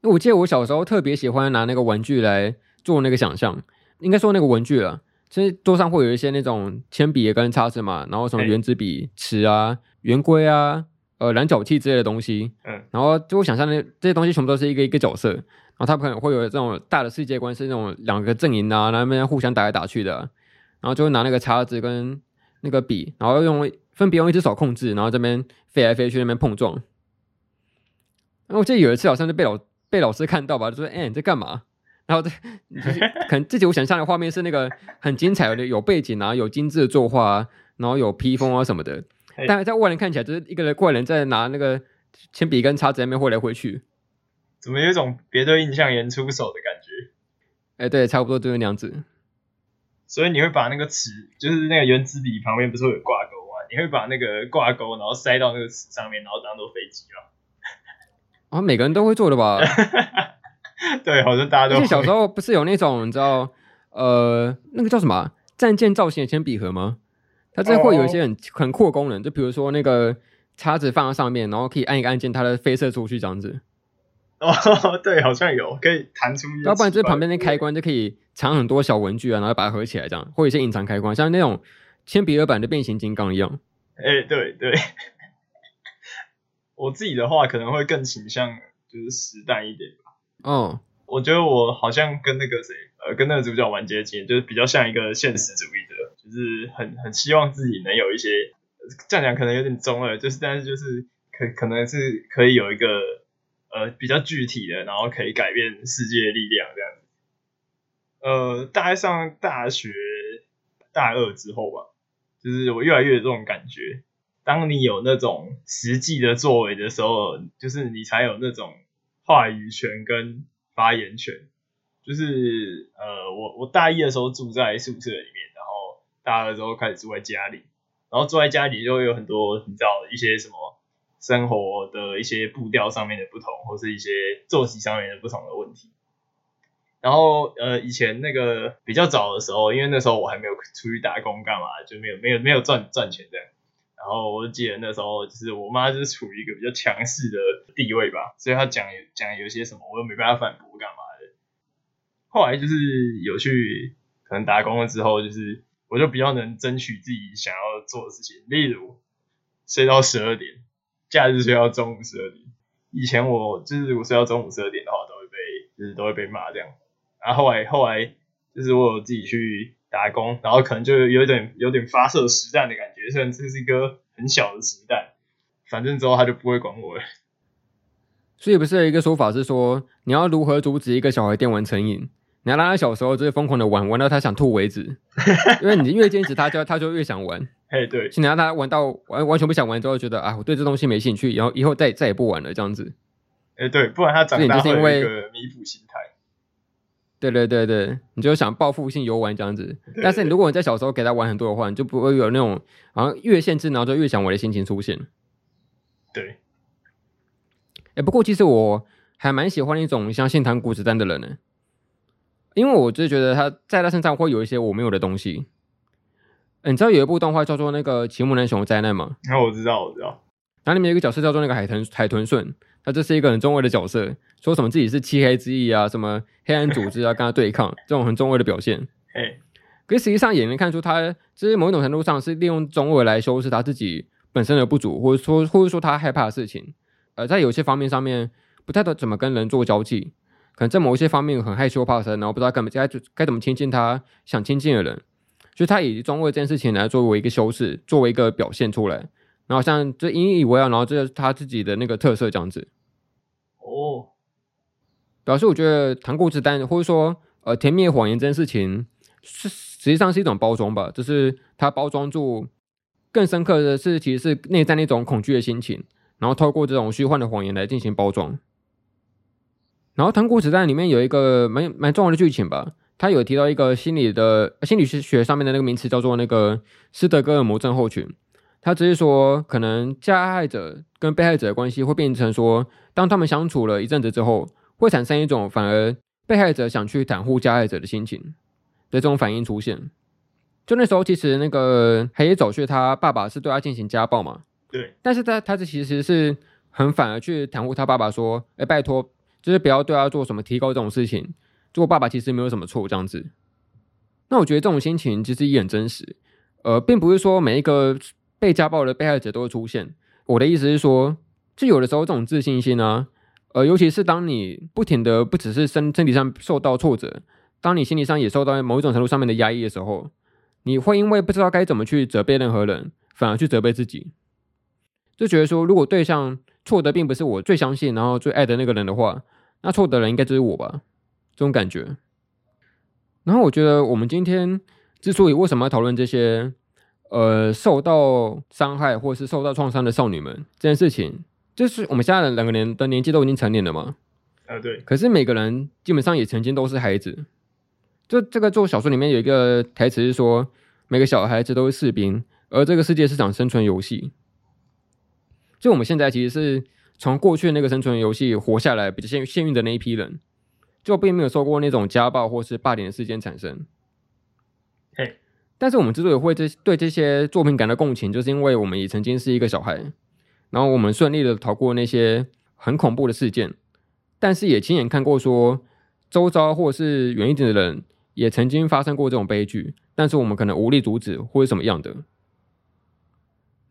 我记得我小时候特别喜欢拿那个玩具来做那个想象，应该说那个文具了，其实桌上会有一些那种铅笔跟叉子嘛，然后什么原子笔、尺啊、圆规啊、呃量角器之类的东西，嗯，然后就我想象那这些东西全部都是一个一个角色。然后他可能会有这种大的世界观，是那种两个阵营啊，然后互相打来打去的，然后就会拿那个叉子跟那个笔，然后用分别用一只手控制，然后这边飞来飞去，那边碰撞。然后我记得有一次好像是被老被老师看到吧，就说：“哎、欸，你在干嘛？”然后这可能自己我想象的画面是那个很精彩的，有背景啊，有精致的作画啊，然后有披风啊什么的。但是在外人看起来，就是一个人怪人在拿那个铅笔跟叉子在那边挥来挥去。怎么有一种别对印象演出手的感觉？哎、欸，对，差不多就是那样子。所以你会把那个尺，就是那个原子笔旁边不是会有挂钩吗？你会把那个挂钩，然后塞到那个尺上面，然后当做飞机吗？啊，每个人都会做的吧？对，好像大家都会。小时候不是有那种你知道，呃，那个叫什么战舰造型的铅笔盒吗？它这会有一些很、oh. 很酷的功能，就比如说那个叉子放在上面，然后可以按一个按键，它的飞射出去这样子。哦，对，好像有可以弹出。要不然这旁边那开关就可以藏很多小文具啊，然后把它合起来这样，或者一些隐藏开关，像那种铅笔盒版的变形金刚一样。哎、欸，对对。我自己的话可能会更倾向就是实弹一点吧。哦，我觉得我好像跟那个谁，呃，跟那个主角蛮接近，就是比较像一个现实主义者，就是很很希望自己能有一些，这样讲可能有点中二，就是但是就是可可能是可以有一个。呃，比较具体的，然后可以改变世界的力量这样子。呃，大概上大学大二之后吧，就是我越来越有这种感觉。当你有那种实际的作为的时候，就是你才有那种话语权跟发言权。就是呃，我我大一的时候住在宿舍里面，然后大二之后开始住在家里，然后住在家里就会有很多你知道一些什么。生活的一些步调上面的不同，或是一些作息上面的不同的问题。然后呃，以前那个比较早的时候，因为那时候我还没有出去打工干嘛，就没有没有没有赚赚钱这样。然后我记得那时候就是我妈就是处于一个比较强势的地位吧，所以她讲讲有些什么，我又没办法反驳干嘛的。后来就是有去可能打工了之后，就是我就比较能争取自己想要做的事情，例如睡到十二点。假日睡到中午十二点，以前我就是我睡到中午十二点的话，都会被就是都会被骂这样。然后后来后来就是我自己去打工，然后可能就有点有点发射实弹的感觉，虽然这是一个很小的实弹，反正之后他就不会管我了。所以不是有一个说法是说，你要如何阻止一个小孩电玩成瘾？你要让他小时候就是疯狂的玩，玩到他想吐为止，因为你越坚持他，就他就越想玩。嘿，对，你让他玩到完完全不想玩之后，觉得啊，我对这东西没兴趣，然后以后再再也不玩了，这样子。哎，对，不然他长大会有一个弥补心态。对对对对，你就想报复性游玩这样子。但是如果你在小时候给他玩很多的话，你就不会有那种好像越限制，然后就越想玩的心情出现。对。哎，不过其实我还蛮喜欢一种像信弹古子弹的人呢。因为我就觉得他在他身上会有一些我没有的东西。你知道有一部动画叫做那个《奇木南雄的灾难》吗？那、哦、我知道，我知道。然后里面有一个角色叫做那个海豚海豚顺，他这是一个很中二的角色，说什么自己是漆黑之翼啊，什么黑暗组织啊，跟他对抗，这种很中二的表现。哎，可是实际上也能看出他，其实某一种程度上是利用中二来修饰他自己本身的不足，或者说或者说他害怕的事情。呃，在有些方面上面不太懂怎么跟人做交际。在某一些方面很害羞怕生，然后不知道该该该怎么亲近他想亲近的人，所以他以中二这件事情来作为一个修饰，作为一个表现出来，然后像这引以为傲，然后这是他自己的那个特色这样子。哦，表示我觉得谈固执单或者说呃甜蜜谎言这件事情是实际上是一种包装吧，就是他包装住更深刻的是其实是内在那种恐惧的心情，然后透过这种虚幻的谎言来进行包装。然后《糖果子弹》里面有一个蛮蛮重要的剧情吧，他有提到一个心理的心理学上面的那个名词叫做那个斯德哥尔摩症候群。他只是说，可能加害者跟被害者的关系会变成说，当他们相处了一阵子之后，会产生一种反而被害者想去袒护加害者的心情的这种反应出现。就那时候，其实那个黑野走穴他爸爸是对他进行家暴嘛，对，但是他他这其实是很反而去袒护他爸爸，说，哎，拜托，就是不要对他做什么提高这种事情，做爸爸其实没有什么错这样子。那我觉得这种心情其实也很真实，呃，并不是说每一个。被家暴的被害者都会出现。我的意思是说，就有的时候这种自信心啊，呃，尤其是当你不停的不只是身身体上受到挫折，当你心理上也受到某一种程度上面的压抑的时候，你会因为不知道该怎么去责备任何人，反而去责备自己，就觉得说，如果对象错的并不是我最相信然后最爱的那个人的话，那错的人应该就是我吧，这种感觉。然后我觉得我们今天之所以为什么要讨论这些。呃，受到伤害或是受到创伤的少女们这件事情，就是我们现在的两个年的年纪都已经成年了嘛？啊，对。可是每个人基本上也曾经都是孩子。就这个做小说里面有一个台词是说，每个小孩子都是士兵，而这个世界是场生存游戏。就我们现在其实是从过去那个生存游戏活下来比较幸幸运的那一批人，就并没有受过那种家暴或是霸凌的事件产生。嘿。但是我们之所以会这对这些作品感到共情，就是因为我们也曾经是一个小孩，然后我们顺利的逃过那些很恐怖的事件，但是也亲眼看过说周遭或是远一点的人也曾经发生过这种悲剧，但是我们可能无力阻止或者什么样的。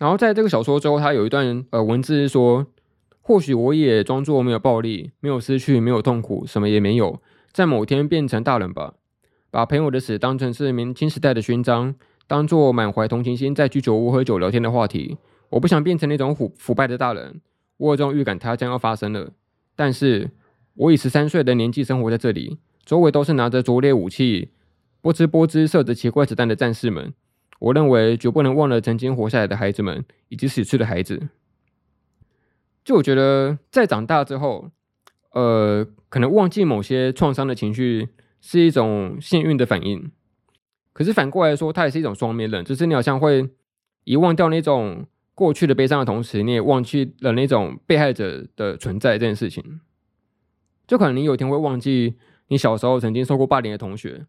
然后在这个小说之后，他有一段呃文字是说，或许我也装作没有暴力，没有失去，没有痛苦，什么也没有，在某天变成大人吧。把朋友的死当成是年轻时代的勋章，当做满怀同情心在居酒屋喝酒聊天的话题。我不想变成那种腐腐败的大人，我有这种预感，它将要发生了。但是，我以十三岁的年纪生活在这里，周围都是拿着拙劣武器、波兹波兹射着奇怪子弹的战士们。我认为绝不能忘了曾经活下来的孩子们，以及死去的孩子。就我觉得，在长大之后，呃，可能忘记某些创伤的情绪。是一种幸运的反应，可是反过来说，它也是一种双面刃，就是你好像会遗忘掉那种过去的悲伤的同时，你也忘记了那种被害者的存在这件事情。就可能你有一天会忘记你小时候曾经受过霸凌的同学，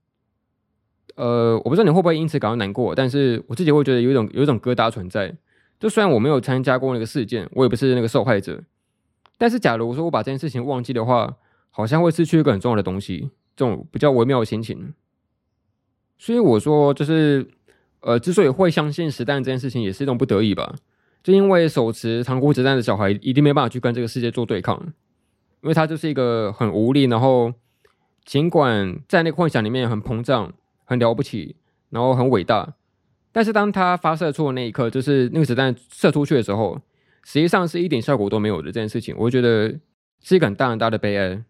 呃，我不知道你会不会因此感到难过，但是我自己会觉得有一种有一种疙瘩存在。就虽然我没有参加过那个事件，我也不是那个受害者，但是假如说我把这件事情忘记的话，好像会失去一个很重要的东西。这种比较微妙的心情，所以我说，就是呃，之所以会相信实弹这件事情，也是一种不得已吧。就因为手持糖果子弹的小孩，一定没办法去跟这个世界做对抗，因为他就是一个很无力，然后尽管在那个幻想里面很膨胀、很了不起，然后很伟大，但是当他发射出的那一刻，就是那个子弹射出去的时候，实际上是一点效果都没有的这件事情，我觉得是一个很大很大的悲哀。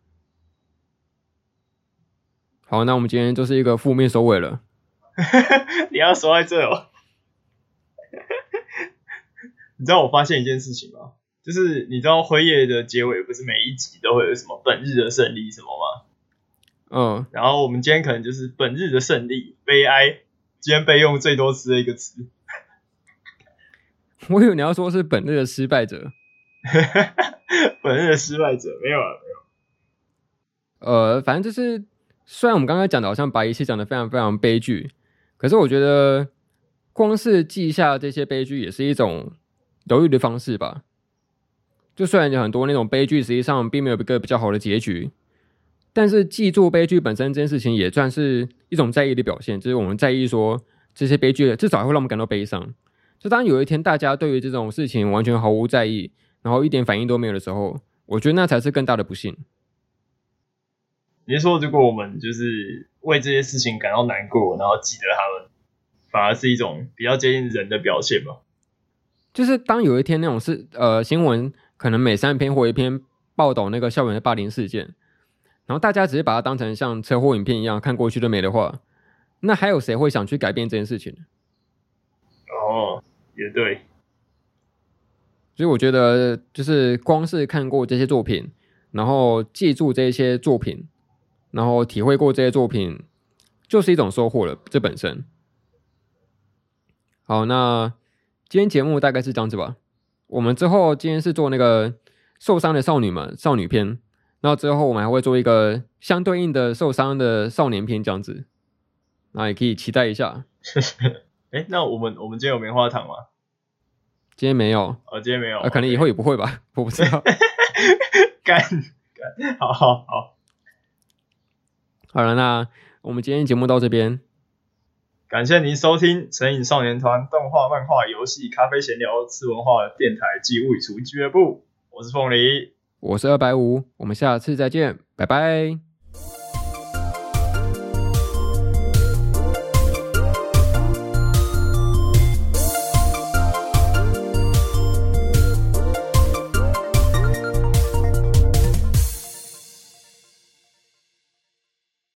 好，那我们今天就是一个负面收尾了。你要说在这哦。你知道我发现一件事情吗？就是你知道辉夜的结尾不是每一集都会有什么本日的胜利什么吗？嗯。然后我们今天可能就是本日的胜利，悲哀，今天被用最多次的一个词。我以为你要说是本日的失败者。本日的失败者没有啊，没有。呃，反正就是。虽然我们刚刚讲的好像把一切讲的非常非常悲剧，可是我觉得光是记下这些悲剧也是一种疗愈的方式吧。就虽然有很多那种悲剧实际上并没有一个比较好的结局，但是记住悲剧本身这件事情也算是一种在意的表现，就是我们在意说这些悲剧至少会让我们感到悲伤。就当有一天大家对于这种事情完全毫无在意，然后一点反应都没有的时候，我觉得那才是更大的不幸。你说，如果我们就是为这些事情感到难过，然后记得他们，反而是一种比较接近人的表现吗？就是当有一天那种是呃新闻，可能每三篇或一篇报道那个校园的霸凌事件，然后大家只是把它当成像车祸影片一样看过去都没的话，那还有谁会想去改变这件事情？哦，也对。所以我觉得，就是光是看过这些作品。然后记住这些作品，然后体会过这些作品，就是一种收获了。这本身。好，那今天节目大概是这样子吧。我们之后今天是做那个受伤的少女嘛，少女篇。然后之后我们还会做一个相对应的受伤的少年篇这样子，那也可以期待一下。哎，那我们我们今天有棉花糖吗？今天没有。哦，今天没有。啊，可能以后也不会吧，我不知道。干干，好好好。好了，那我们今天节目到这边。感谢您收听《神影少年团》动画、漫画、游戏、咖啡闲聊、吃文化电台暨物语厨俱乐部。我是凤梨，我是二百五，我们下次再见，拜拜。